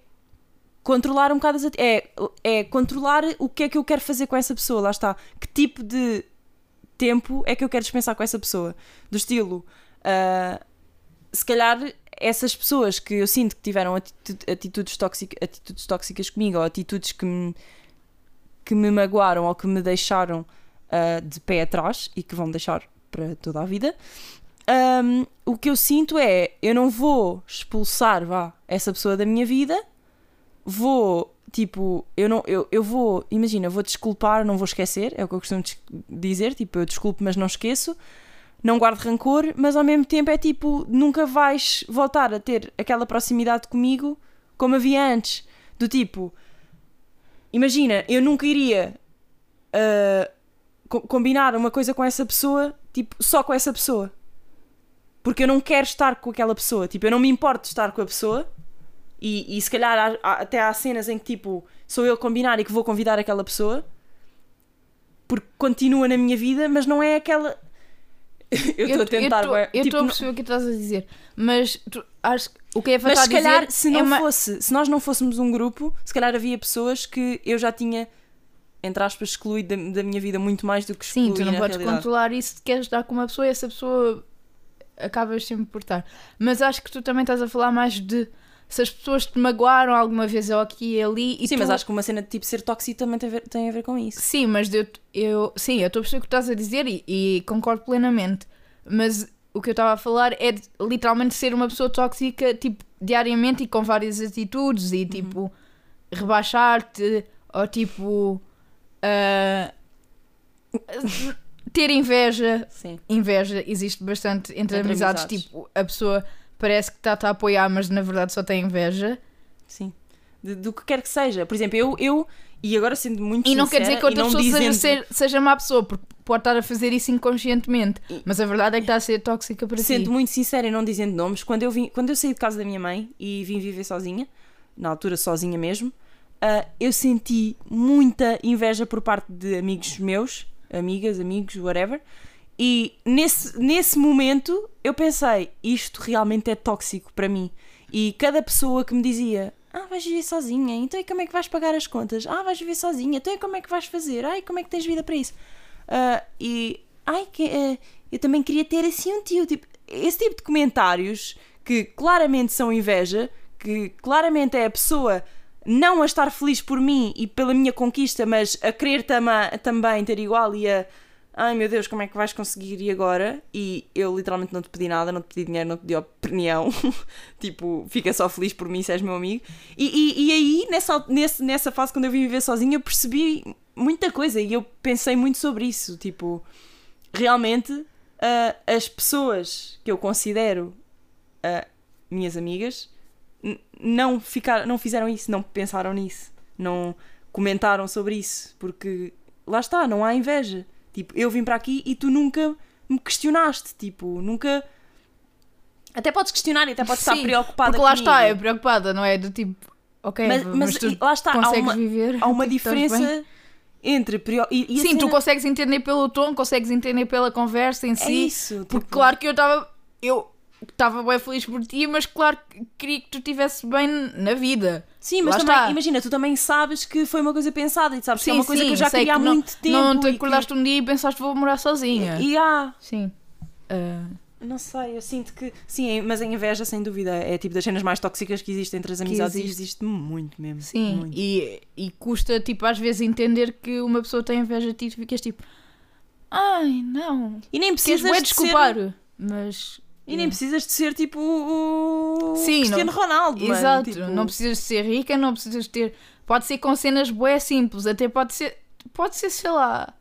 controlar um bocado as é, é controlar o que é que eu quero fazer com essa pessoa, lá está. Que tipo de tempo é que eu quero dispensar com essa pessoa? Do estilo, ah, se calhar essas pessoas que eu sinto que tiveram atitu- atitudes, tóxica, atitudes tóxicas comigo ou atitudes que me, que me magoaram ou que me deixaram ah, de pé atrás e que vão deixar para toda a vida. Um, o que eu sinto é eu não vou expulsar vá, essa pessoa da minha vida, vou tipo, eu não eu, eu vou, imagina, vou desculpar, não vou esquecer, é o que eu costumo dizer, tipo, eu desculpo, mas não esqueço, não guardo rancor, mas ao mesmo tempo é tipo, nunca vais voltar a ter aquela proximidade comigo como havia antes. Do tipo, imagina, eu nunca iria ah, co- combinar uma coisa com essa pessoa, tipo, só com essa pessoa. Porque eu não quero estar com aquela pessoa. Tipo, eu não me importo de estar com a pessoa. E, e se calhar há- há- até há cenas em que, tipo, sou eu a combinar e que vou convidar aquela pessoa. Porque continua na minha vida, mas não é aquela. (laughs) eu estou a tentar. Eu estou tipo, a perceber o que estás a dizer. Mas tu, acho que o que Eva Mas está se a dizer calhar, se, não é uma- fosse, se nós não fôssemos um grupo, se calhar havia pessoas que eu já tinha, entre aspas, excluído da, da minha vida muito mais do que excluí Sim, tu não podes realidade. controlar isso se queres estar com uma pessoa e essa pessoa acabas sempre por estar. Mas acho que tu também estás a falar mais de se as pessoas te magoaram alguma vez ou aqui e ali e Sim, tu... mas acho que uma cena de tipo ser tóxico também tem a ver, tem a ver com isso. Sim, mas eu, eu sim, eu estou a perceber o que estás a dizer e, e concordo plenamente. Mas o que eu estava a falar é de, literalmente ser uma pessoa tóxica tipo diariamente e com várias atitudes e tipo rebaixar-te ou tipo ah, (laughs) ter inveja. Sim. Inveja existe bastante entre, Entre amizades. amizades. Tipo, a pessoa parece que está-te a apoiar, mas na verdade só tem inveja. Sim. De- do que quer que seja. Por exemplo, eu, eu e agora sendo muito E não quer dizer que sincera, outra pessoa seja, dizendo- ser- seja má pessoa, porque pode estar a fazer isso inconscientemente. E- Mas a verdade é que está a ser tóxica para Sendo ti. muito sincera e não dizendo nomes, quando eu, vim, quando eu saí de casa da minha mãe e vim viver sozinha, na altura sozinha mesmo, ah, eu senti muita inveja por parte de amigos meus, amigas, amigos, whatever. E nesse, nesse momento eu pensei, isto realmente é tóxico para mim. E cada pessoa que me dizia, ah, vais viver sozinha, então e como é que vais pagar as contas? Ah, vais viver sozinha, então e como é que vais fazer? Ai, como é que tens vida para isso? Ah, e, ai, que, ah, eu também queria ter assim um tio. Tipo, esse tipo de comentários que claramente são inveja, que claramente é a pessoa não a estar feliz por mim e pela minha conquista, mas a querer também ter igual e a ai meu Deus, como é que vais conseguir e agora? E eu literalmente não te pedi nada, não te pedi dinheiro, não te pedi opinião. (laughs) tipo, fica só feliz por mim se és meu amigo. E, e, e aí, nessa, nesse, nessa fase, quando eu vim viver sozinha, eu percebi muita coisa e eu pensei muito sobre isso. Tipo, realmente, ah, as pessoas que eu considero ah, minhas amigas não, ficaram, não fizeram isso, não pensaram nisso, não comentaram sobre isso, porque lá está, não há inveja. Tipo, eu vim para aqui e tu nunca me questionaste, tipo, nunca. Até podes questionar e até podes estar Sim, preocupada Porque lá comigo. está, é preocupada, não é? Do tipo, ok, Mas, mas, mas tu lá está, há consegues uma, viver. há uma (laughs) diferença entre. E, e Sim, tu cena- consegues entender pelo tom, consegues entender pela conversa em É si. isso. Porque tipo, claro que eu estava. Eu estava bem feliz por ti, mas claro que queria que tu estivesse bem na vida. Sim, mas também, está. imagina, tu também sabes que foi uma coisa pensada e sabes que é uma coisa que eu já queria há muito tempo. Não te e que- acordaste um dia e pensaste vou morar sozinha. E há. Sim. Ah, Não sei, eu sinto que. Sim, mas a inveja, sem dúvida, é tipo das cenas mais tóxicas que existem entre as amizades e existe. existe muito mesmo. sim. Muito. E, e custa, tipo, às vezes entender que uma pessoa tem inveja de ti e tu ficas tipo. Ai, não. E nem Queres precisas bué de desculpar. Ser, Mas. E nem precisas de ser tipo o Sim, Cristiano Ronaldo. mano, Exato, tipo, não precisas de ser rica, não precisas de ter. Pode ser com cenas bué simples, até pode ser. Pode ser, sei lá.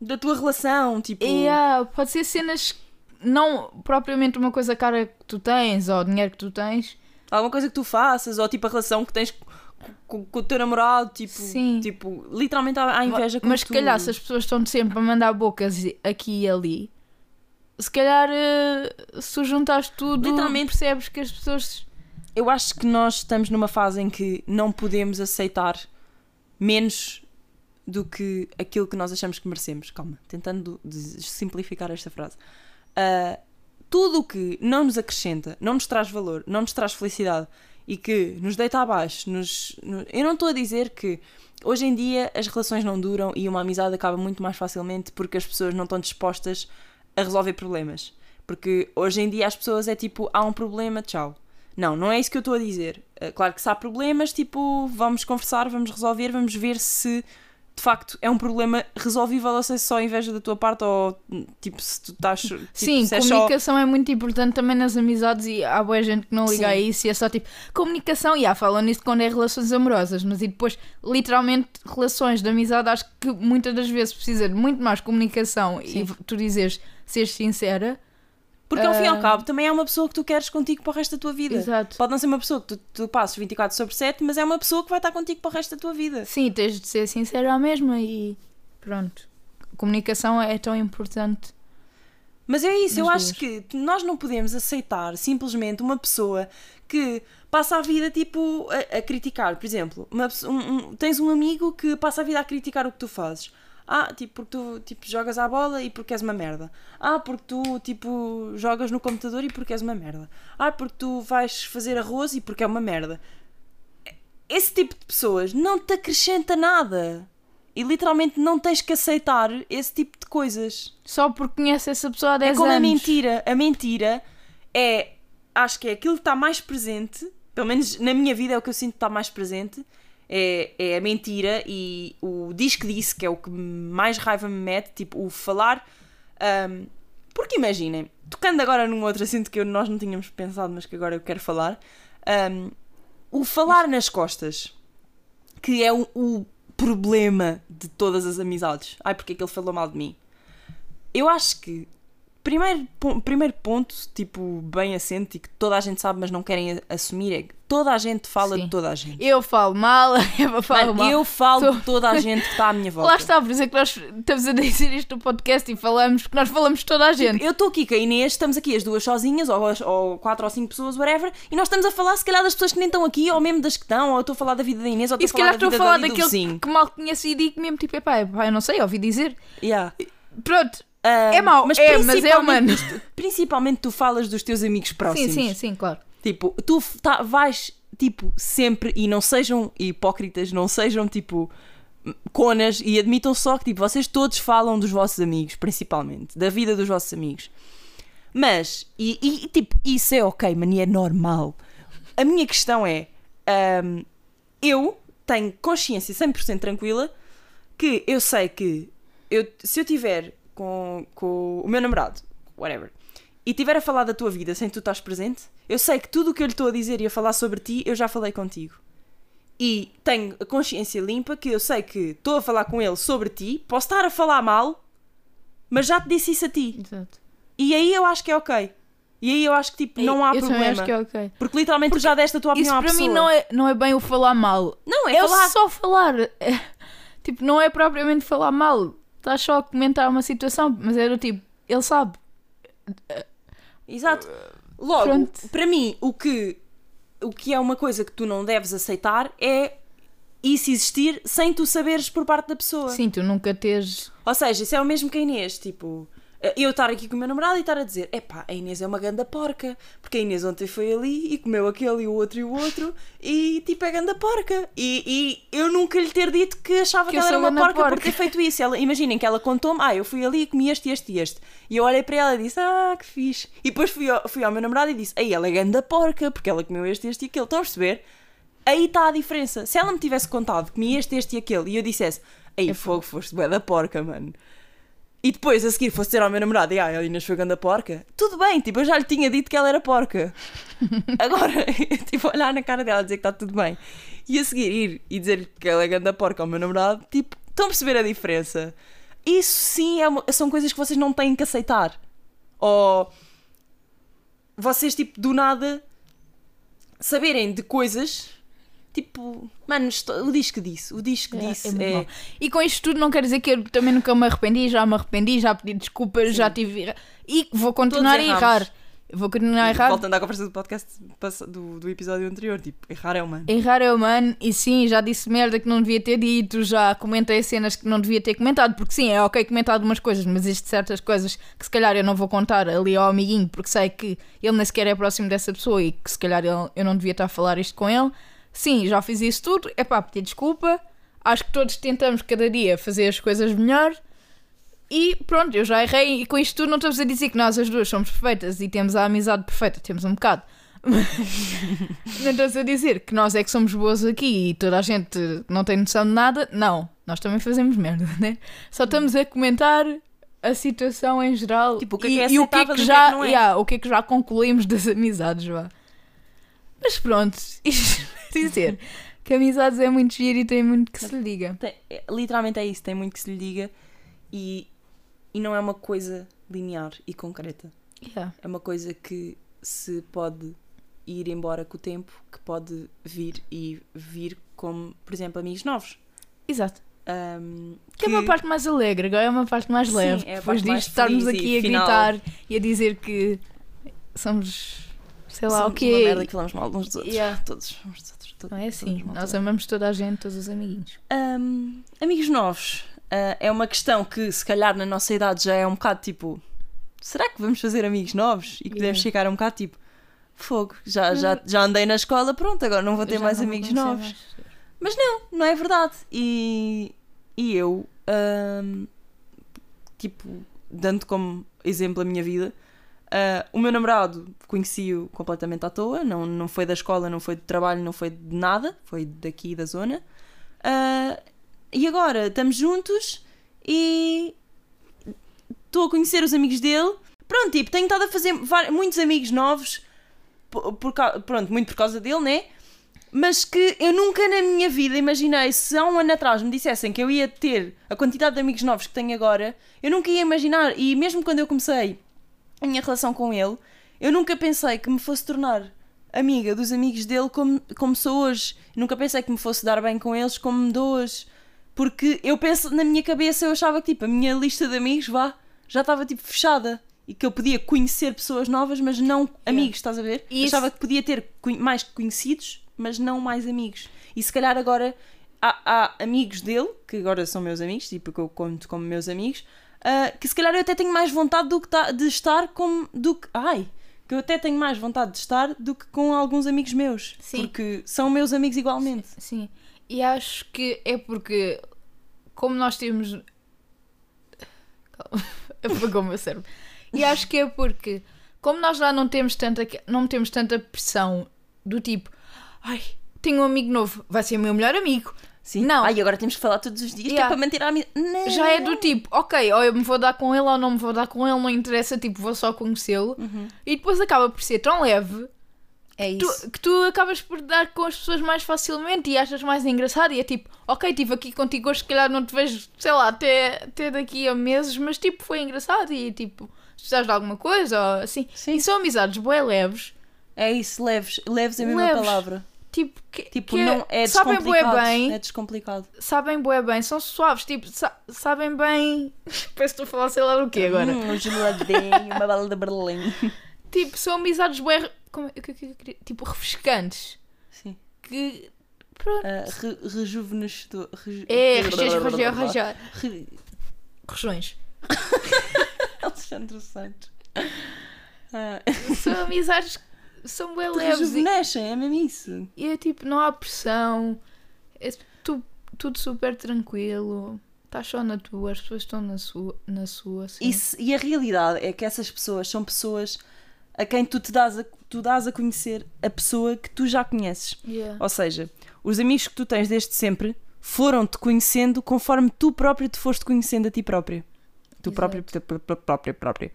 Da tua relação, tipo. Yeah, pode ser cenas não propriamente uma coisa cara que tu tens ou dinheiro que tu tens. Alguma coisa que tu faças, ou tipo a relação que tens com, com o teu namorado, tipo, Sim. tipo literalmente há, há inveja com Mas se tu. calhar se as pessoas estão sempre a mandar bocas aqui e ali, se calhar eh, se tu juntares tudo, Literalmente. percebes que as pessoas. Eu acho que nós estamos numa fase em que não podemos aceitar menos do que aquilo que nós achamos que merecemos. Calma, tentando simplificar esta frase. Ah, tudo o que não nos acrescenta, não nos traz valor, não nos traz felicidade e que nos deita abaixo, nos, no- eu não estou a dizer que hoje em dia as relações não duram e uma amizade acaba muito mais facilmente porque as pessoas não estão dispostas a resolver problemas. Porque hoje em dia as pessoas é tipo, há um problema, tchau. Não, não é isso que eu estou a dizer. Uh, Claro que se há problemas, tipo, vamos conversar, vamos resolver, vamos ver se de facto é um problema resolvível ou se é só inveja da tua parte ou tipo se tu estás. Tipo, Sim, é só- comunicação é muito importante também nas amizades e há boa gente que não liga Sim. a isso e é só tipo comunicação, e há, falam nisso quando é relações amorosas, mas e depois, literalmente, relações de amizade, acho que muitas das vezes precisa de muito mais comunicação Sim. e tu dizes, seres sincera. Porque ao fim e ao Ah. cabo também é uma pessoa que tu queres contigo para o resto da tua vida. Exato. Pode não ser uma pessoa que tu, tu passes 24 sobre 7, mas é uma pessoa que vai estar contigo para o resto da tua vida. Sim, tens de ser sincera à mesma e pronto. Comunicação é tão importante. Mas é isso, eu acho que nós não podemos aceitar simplesmente uma pessoa que passa a vida tipo a, a criticar. Por exemplo, uma um- um- tens um amigo que passa a vida a criticar o que tu fazes. Ah, tipo, porque tu tipo, jogas à bola e porque és uma merda. Ah, porque tu tipo jogas no computador e porque és uma merda. Ah, porque tu vais fazer arroz e porque é uma merda. Esse tipo de pessoas não te acrescenta nada. E literalmente não tens que aceitar esse tipo de coisas. Só porque conhece essa pessoa há 10 É como anos. a mentira. A mentira é. Acho que é aquilo que está mais presente. Pelo menos na minha vida é o que eu sinto que está mais presente. É, é a mentira e o diz que disse, que é o que mais raiva me mete. Tipo, o falar. ahm, porque imaginem, tocando agora num outro assunto que eu- nós não tínhamos pensado, mas que agora eu quero falar. ahm, o falar nas costas. Que é o, o problema de todas as amizades. Ai, porque é que ele falou mal de mim? Eu acho que primeiro, primeiro ponto, tipo, bem assente e que toda a gente sabe, mas não querem assumir, é que toda a gente fala Sim. de toda a gente. Eu falo mal, (laughs) fala Mano, mal. eu falo Tô- de toda a gente que está à minha (laughs) volta. Lá está, por isso é que nós estamos a dizer isto no podcast e falamos, porque nós falamos de toda a gente. Eu estou aqui com a Inês, estamos aqui as duas sozinhas, ou, ou quatro ou cinco pessoas, whatever, e nós estamos a falar se calhar das pessoas que nem estão aqui, ou mesmo das que estão, ou eu estou a falar da vida da Inês, ou estou a falar calhar da estou a vida falar dali do daquele que mal conheço e digo mesmo tipo, epá, epá, eu não sei, ouvi dizer. Yeah. Pronto, Ah, É mau, é, mas é humano. Principalmente tu falas dos teus amigos próximos. sim, sim, sim, claro. Tipo, tu tá- vais, tipo, sempre, e não sejam hipócritas, não sejam, tipo, conas, e admitam só que, tipo, vocês todos falam dos vossos amigos, principalmente, da vida dos vossos amigos. Mas, e, e, tipo, isso é ok, mano, e é normal. A minha questão é, ahm, eu tenho consciência 100% tranquila que eu sei que eu, se eu tiver com, com o meu namorado, whatever, e tiver a falar da tua vida sem tu estás presente, eu sei que tudo o que eu lhe estou a dizer e a falar sobre ti, eu já falei contigo. E tenho a consciência limpa que eu sei que estou a falar com ele sobre ti, posso estar a falar mal, mas já te disse isso a ti. Exato. E aí eu acho que é ok. E aí eu acho que tipo, não há eu problema. acho que é ok. Porque literalmente tu já deste a tua opinião Isso à para pessoa. mim não é, não é bem o falar mal. Não, é É falar. só falar. É, tipo, não é propriamente falar mal. Estás só a comentar uma situação, mas do tipo, ele sabe. Exato. Logo, Pronto. para mim, o que, o que é uma coisa que tu não deves aceitar é isso existir sem tu saberes por parte da pessoa. Sim, tu nunca tens. Ou seja, isso é o mesmo que a Inês, tipo, eu estar aqui com o meu namorado e estar a dizer, epá, a Inês é uma ganda porca, porque a Inês ontem foi ali e comeu aquele e o outro e o outro e tipo é ganda porca. E, e eu nunca lhe ter dito que achava Que que, ela era uma ganda porca, por porca. ter feito isso. Ela, imaginem que ela contou-me, ah, eu fui ali e comi este, este e este. E eu olhei para ela e disse, ah, que fixe. E depois fui ao, fui ao meu namorado e disse, aí ela é ganda porca, porque ela comeu este, este e aquele. Estão a perceber? Aí está a diferença. Se ela me tivesse contado, comi este, este e aquele, e eu dissesse, aí fogo, foste bué da porca, mano. E depois a seguir fosse dizer ao meu namorado, e ah, a Inês foi ganda porca. Tudo bem, tipo, eu já lhe tinha dito que ela era porca. (laughs) Agora, (laughs) tipo, olhar na cara dela e dizer que está tudo bem. E a seguir ir e dizer que ela é ganda porca ao meu namorado, tipo, estão a perceber a diferença? Isso sim é uma- são coisas que vocês não têm que aceitar. Ou vocês, tipo, do nada saberem de coisas. Tipo, mano, o disco disse, o disco É, disse é é. E com isto tudo não quer dizer que eu também nunca me arrependi, já me arrependi, já pedi desculpas, já tive. E vou continuar a errar. Vou continuar a errar. Voltando à conversa do podcast do, do episódio anterior, tipo, errar é humano. Errar é humano e sim, já disse merda que não devia ter dito, já comentei cenas que não devia ter comentado, porque sim, é ok comentar algumas coisas, mas existem certas coisas que se calhar eu não vou contar ali ao amiguinho, porque sei que ele nem sequer é próximo dessa pessoa e que se calhar eu não devia estar a falar isto com ele. Sim, já fiz isso tudo, é pá, pedir desculpa. Acho que todos tentamos cada dia fazer as coisas melhor. E pronto, eu já errei e com isto tudo não estamos a dizer que nós as duas somos perfeitas e temos a amizade perfeita, temos um bocado. (laughs) Não estás a dizer que nós é que somos boas aqui e toda a gente não tem noção de nada. Não, nós também fazemos merda, né? Só estamos a comentar a situação em geral Tipo, o que é e, que é e o que é que e o que é já, que não é. yeah, o que é que já concluímos das amizades, vá. Mas pronto, (laughs) isto dizer que amizades é muito giro e tem muito que se lhe diga. Tem- é- literalmente é isso, tem muito que se lhe diga e, e não é uma coisa linear e concreta. Yeah. É uma coisa que se pode ir embora com o tempo, que pode vir e vir como, por exemplo, amigos novos. Exato. Ahm, Que é uma parte mais alegre, agora é uma parte mais Sim, leve. é a Depois disto estarmos aqui a final. gritar e a dizer que somos, sei lá, o quê. uma merda que falamos mal uns dos outros. Yeah. Todos uns dos outros. todos- Não é assim. Nós amamos toda a gente, todos os amiguinhos. Ahm, amigos novos. ah, é uma questão que, se calhar, na nossa idade já é um bocado tipo: será que vamos fazer amigos novos? E que devemos Yeah. ficar um bocado tipo: fogo, já, já, já andei na escola, pronto, agora não vou ter já mais não amigos novos. mais. Não é verdade. E, e eu, ahm, tipo, dando como exemplo a minha vida, ah, o meu namorado conheci-o completamente à toa, não, não foi da escola, não foi de trabalho, não foi de nada, foi daqui da zona. Ah, e agora estamos juntos e estou a conhecer os amigos dele. Pronto, tipo, tenho estado a fazer muitos amigos novos, por, por pronto, muito por causa dele, né? mas que eu nunca na minha vida imaginei, se há um ano atrás me dissessem que eu ia ter a quantidade de amigos novos que tenho agora, eu nunca ia imaginar. E mesmo quando eu comecei a minha relação com ele, eu nunca pensei que me fosse tornar amiga dos amigos dele como, como sou hoje. Nunca pensei que me fosse dar bem com eles como me dou hoje. Porque eu penso, na minha cabeça, eu achava que tipo, a minha lista de amigos, vá, já estava tipo fechada. E que eu podia conhecer pessoas novas, mas não amigos, estás a ver? E isso- Achava que podia ter mais conhecidos, mas não mais amigos. E se calhar agora há, há amigos dele, que agora são meus amigos, tipo que eu conto como meus amigos, ah, que se calhar eu até tenho mais vontade do que tá- de estar com. do que. Ai! Que eu até tenho mais vontade de estar do que com alguns amigos meus. Sim. Porque são meus amigos igualmente. Sim. E acho que é porque, como nós temos. Calma, (laughs) apagou o meu cérebro. E acho que é porque, como nós lá não temos tanta, não temos tanta pressão do tipo, ai, tenho um amigo novo, vai ser o meu melhor amigo. Sim. Não. Ai, agora temos que falar todos os dias, que é Yeah. para manter a amizade. Já é do tipo, ok, ou eu me vou dar com ele ou não me vou dar com ele, não interessa, tipo, vou só conhecê-lo. E depois acaba por ser tão leve É tu- isso. que tu acabas por dar com as pessoas mais facilmente e achas mais engraçado. E é tipo, ok, estive aqui contigo hoje, se calhar não te vejo, sei lá, até, até daqui a meses, mas tipo, foi engraçado e tipo, precisas de alguma coisa ou assim. Sim. E são amizades bem leves, É isso, leves. Leves é a mesma Leves. palavra. Tipo, que, Tipo, que não é sabem bué descomplicado. bem, É descomplicado. sabem bué bem, são suaves, tipo, sa- sabem bem. (laughs) Parece que estou a falar, sei lá o quê agora. Hum, um geladinho, uma bala de Berlim. (laughs) Tipo, são amizades bué, como, o que é que eu queria- tipo, refrescantes. Sim. Que, pronto. Uh, re rejuvenescedor. Reju... É, recheio, recheio, recheio. Re... (laughs) Alexandre Santos. Ah, São amizades que são bem leves e, rejuvenescem, é mesmo isso. e é tipo, não há pressão, é tu- tudo super tranquilo, estás só na tua, as pessoas estão na sua, na sua assim. Isso, e a realidade é que essas pessoas são pessoas a quem tu te dás a, tu dás a conhecer a pessoa que tu já conheces. Yeah. Ou seja, os amigos que tu tens desde sempre foram-te conhecendo conforme tu próprio te foste conhecendo a ti próprio. Tu Exato. próprio, tu pr- pr- próprio, próprio.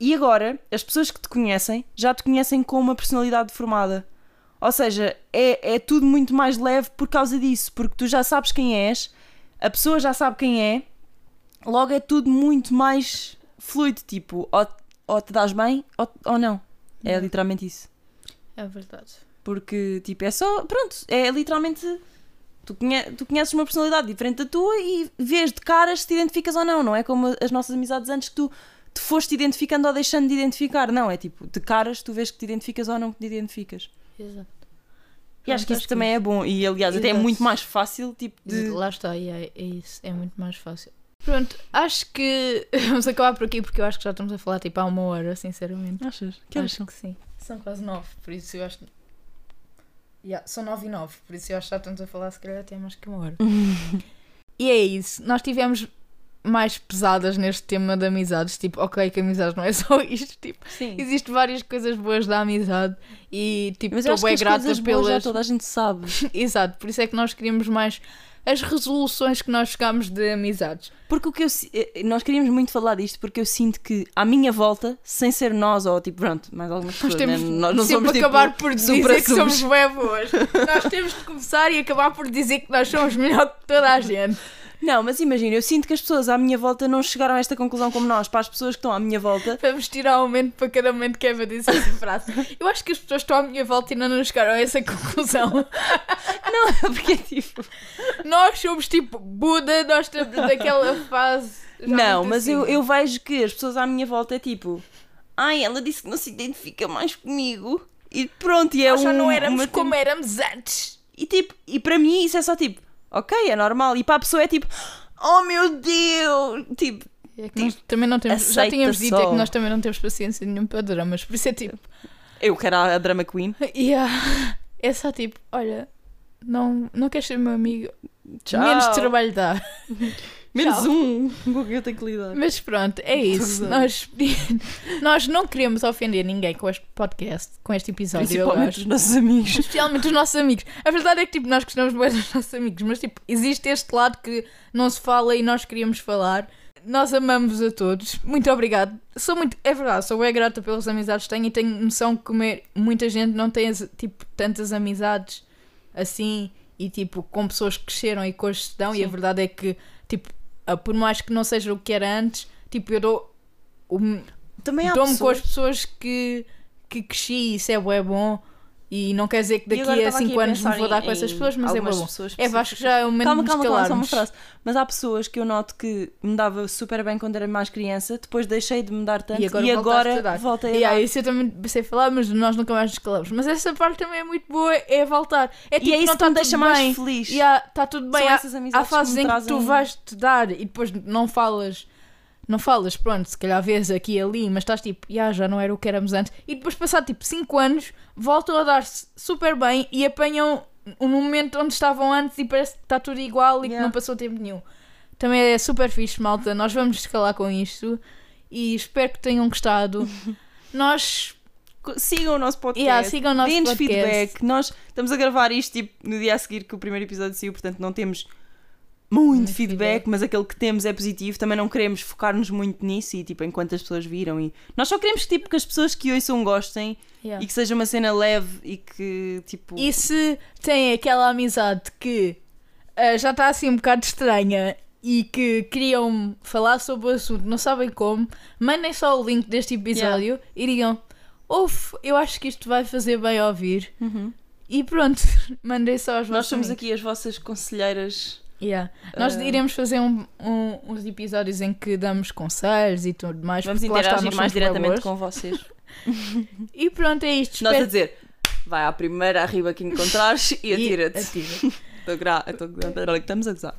E agora, as pessoas que te conhecem já te conhecem com uma personalidade formada. Ou seja, é, é tudo muito mais leve por causa disso, porque tu já sabes quem és, a pessoa já sabe quem é, logo é tudo muito mais fluido. Tipo, ou, ou te dás bem ou, ou não. É Yeah. literalmente isso. É verdade. Porque, tipo, é só. Pronto, é literalmente. Tu, conhe- tu conheces uma personalidade diferente da tua e vês de caras se te identificas ou não. Não é como as nossas amizades antes que tu te foste identificando ou deixando de identificar. Não, é tipo, de caras tu vês que te identificas ou não que te identificas. Exato. E acho que isso também é bom. E aliás, até é Exato. muito mais fácil, tipo, de. Lá está, e é, é isso. É muito mais fácil. Pronto, acho que (laughs) vamos acabar por aqui porque eu acho que já estamos a falar tipo há uma hora, sinceramente. Achas? Que acho que sim. São quase nove, por isso eu acho. Yeah, são nove e nove, por isso eu acho que já estamos a falar se calhar até mais que uma hora. (laughs) e é isso. Nós tivemos mais pesadas neste tema de amizades. Tipo, ok, que amizades não é (laughs) só isto. Tipo, Sim. existem várias coisas boas da amizade e tipo, estou bem grata boas já pelas. toda a gente sabe. (laughs) Exato, por isso é que nós queríamos mais as resoluções que nós chegámos de amizades. Porque o que eu. si- eh, Nós queríamos muito falar disto porque eu sinto que à minha volta, sem ser nós ou tipo, pronto, mais algumas Nós pessoas, temos né? nós não somos tipo, acabar por dizer que supra-sumos. somos bem boas. nós temos de começar e acabar por dizer que nós somos melhor que toda a gente. Não, mas imagina, eu sinto que as pessoas à minha volta não chegaram a esta conclusão como nós. Para as pessoas que estão à minha volta, Vamos tirar um momento para cada momento que Eva disse essa frase. Eu acho que as pessoas que estão à minha volta ainda não chegaram a essa conclusão. (laughs) não é porque tipo. Nós somos tipo Buda, nós estamos naquela fase. já Não, mas eu, acima. eu vejo que as pessoas à minha volta é tipo. Ai, ela disse que não se identifica mais comigo. E pronto, e é Nós já um, não éramos uma- como éramos antes. E tipo, e para mim isso é só tipo, ok, é normal. E para a pessoa é tipo, oh meu Deus! Tipo, É que nós também não temos. Já tínhamos dito é que nós também não temos paciência nenhuma para dramas. Por isso é tipo. eu quero a, a drama queen. (laughs) Yeah. É só tipo, olha, não, não queres ser meu amigo? Tchau. Menos trabalho dá. (laughs) Menos Tchau. um com que eu tenho que lidar. Mas pronto, é isso. Nós, (laughs) nós não queremos ofender ninguém com este podcast, com este episódio. Principalmente os nossos amigos. Especialmente os nossos amigos. A verdade é que tipo, nós gostamos bem dos nossos amigos, mas tipo, existe este lado que não se fala e nós queríamos falar. Nós amamos a todos. Muito obrigado. Sou muito, é verdade, sou bem grata pelas amizades que tenho e tenho noção que me- muita gente não tem tipo, tantas amizades assim e tipo com pessoas que cresceram e que hoje se dão. E a verdade é que, tipo, por mais que não seja o que era antes, tipo, eu dou o, Também há Dou-me com as pessoas... pessoas que, que cresci e isso é bué bom. E não quer dizer que E daqui agora a estava aqui 5 a anos me vou dar em- com essas pessoas, mas é bom. pessoas É, acho que já é o momento Calma, de calma, calma, só uma frase. Mas há pessoas que eu noto que me dava super bem quando era mais criança, depois deixei de me dar tanto E e agora agora, voltaste a dar. voltei a E dar. isso eu também sei falar, mas nós nunca mais nos calamos. Mas essa parte também é muito boa, é voltar. É tipo, e é não isso que está me deixa tudo mais bem. feliz. E está tudo bem. São Há, há que fases me em que tu vais te dar e depois não falas. Não falas, pronto, se calhar vês aqui e ali, mas estás tipo, "Ya, já não era o que éramos antes. E depois, passar tipo 5 anos, voltam a dar-se super bem e apanham um momento onde estavam antes e parece que está tudo igual e que Yeah. não passou tempo nenhum. Também é super fixe, malta. Nós vamos escalar com isto e espero que tenham gostado. (laughs) Nós Sigam o nosso podcast. Yeah, sigam o nosso Deem-nos feedback. Nós estamos a gravar isto tipo, no dia a seguir que o primeiro episódio saiu, portanto não temos muito, Muito feedback, feedback. mas aquele que temos é positivo. Também não queremos focar-nos muito nisso e tipo, enquanto as pessoas viram. E nós só queremos tipo, que as pessoas que ouçam gostem Yeah. e que seja uma cena leve e que tipo. E se tem aquela amizade que ah, já está assim um bocado estranha e que queriam falar sobre o assunto, não sabem como, mandem só o link deste episódio e digam: Uf, eu acho que isto vai fazer bem ouvir. Uhum. E pronto, (laughs) mandem só aos Nós somos aqui as vossas conselheiras. Yeah. Nós Ah. iremos fazer um- um- uns episódios em que damos conselhos e tudo mais. Vamos interagir mais diretamente boas. com vocês. (laughs) E pronto, é isto. Nós a dizer, vai à primeira arriba que encontrares (laughs) e atira-te. atira. (laughs) Estou gra... estou- Estamos a gozar.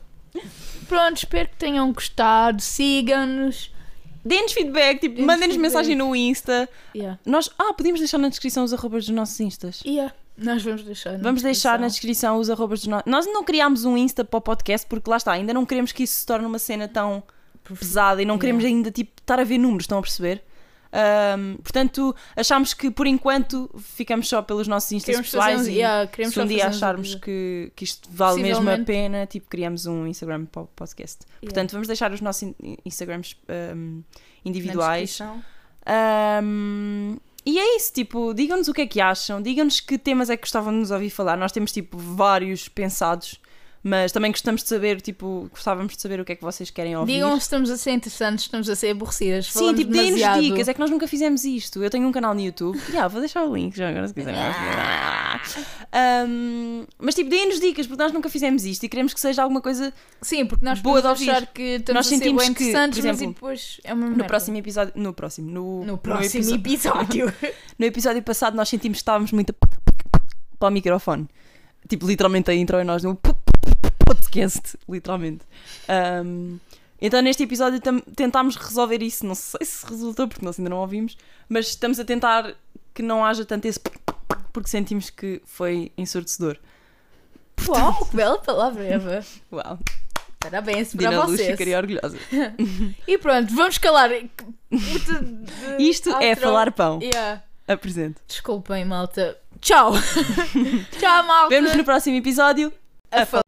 Pronto, espero que tenham gostado. Sigam-nos. Deem-nos feedback, tipo, mandem-nos mensagem no Insta. Yeah. Nós, ah, podemos deixar na descrição os arrobas dos nossos Instas. Yeah. Nós vamos deixar. na Vamos deixar na descrição. descrição os arrobas dos nossos. Nós não criámos um Insta para o podcast porque lá está, ainda não queremos que isso se torne uma cena tão pesada e não queremos ainda tipo estar a ver números, estão a perceber? Ahm, portanto, achámos que por enquanto ficamos só pelos nossos Instas Queremos pessoais uns, e yeah, se um dia acharmos que, que isto vale mesmo a pena, tipo, criamos um Instagram para o podcast. Portanto, vamos deixar os nossos in- Instagrams Na individuais. descrição. Ahm, e é isso, tipo, digam-nos o que é que acham, digam-nos que temas é que gostavam de nos ouvir falar. Nós temos, tipo, vários pensados, Mas também gostamos de saber, tipo, gostávamos de saber o que é que vocês querem ouvir. Digam se estamos a ser interessantes, estamos a ser aborrecidas. Sim, tipo, deem-nos dicas. É que nós nunca fizemos isto. Eu tenho um canal no YouTube. Já, vou deixar o link já agora se quiserem. Um, mas tipo, deem-nos dicas, porque nós nunca fizemos isto e queremos que seja alguma coisa Sim, porque nós Boa de podemos ouvir. achar que estamos Nós a ser sentimos bem que, interessantes, por mas exemplo, depois é uma no merda. próximo episódio. No próximo. No, No próximo episo- episódio. no episódio passado nós sentimos que estávamos muito para o microfone. Tipo, literalmente a intro e nós no podcast, literalmente. Um, então neste episódio tentámos resolver isso. Não sei se resultou, porque nós ainda não ouvimos, mas estamos a tentar que não haja tanto esse porque sentimos que foi ensurdecedor. Uau, que bela palavra, Eva. Uau, Parabéns para Dina Luz vocês. ficaria orgulhosa. (laughs) E pronto, vamos calar. Isto é falar pão. Yeah. Apresento. Desculpem, malta. Tchau. (laughs) Tchau, malta. Vemos no próximo episódio. a falar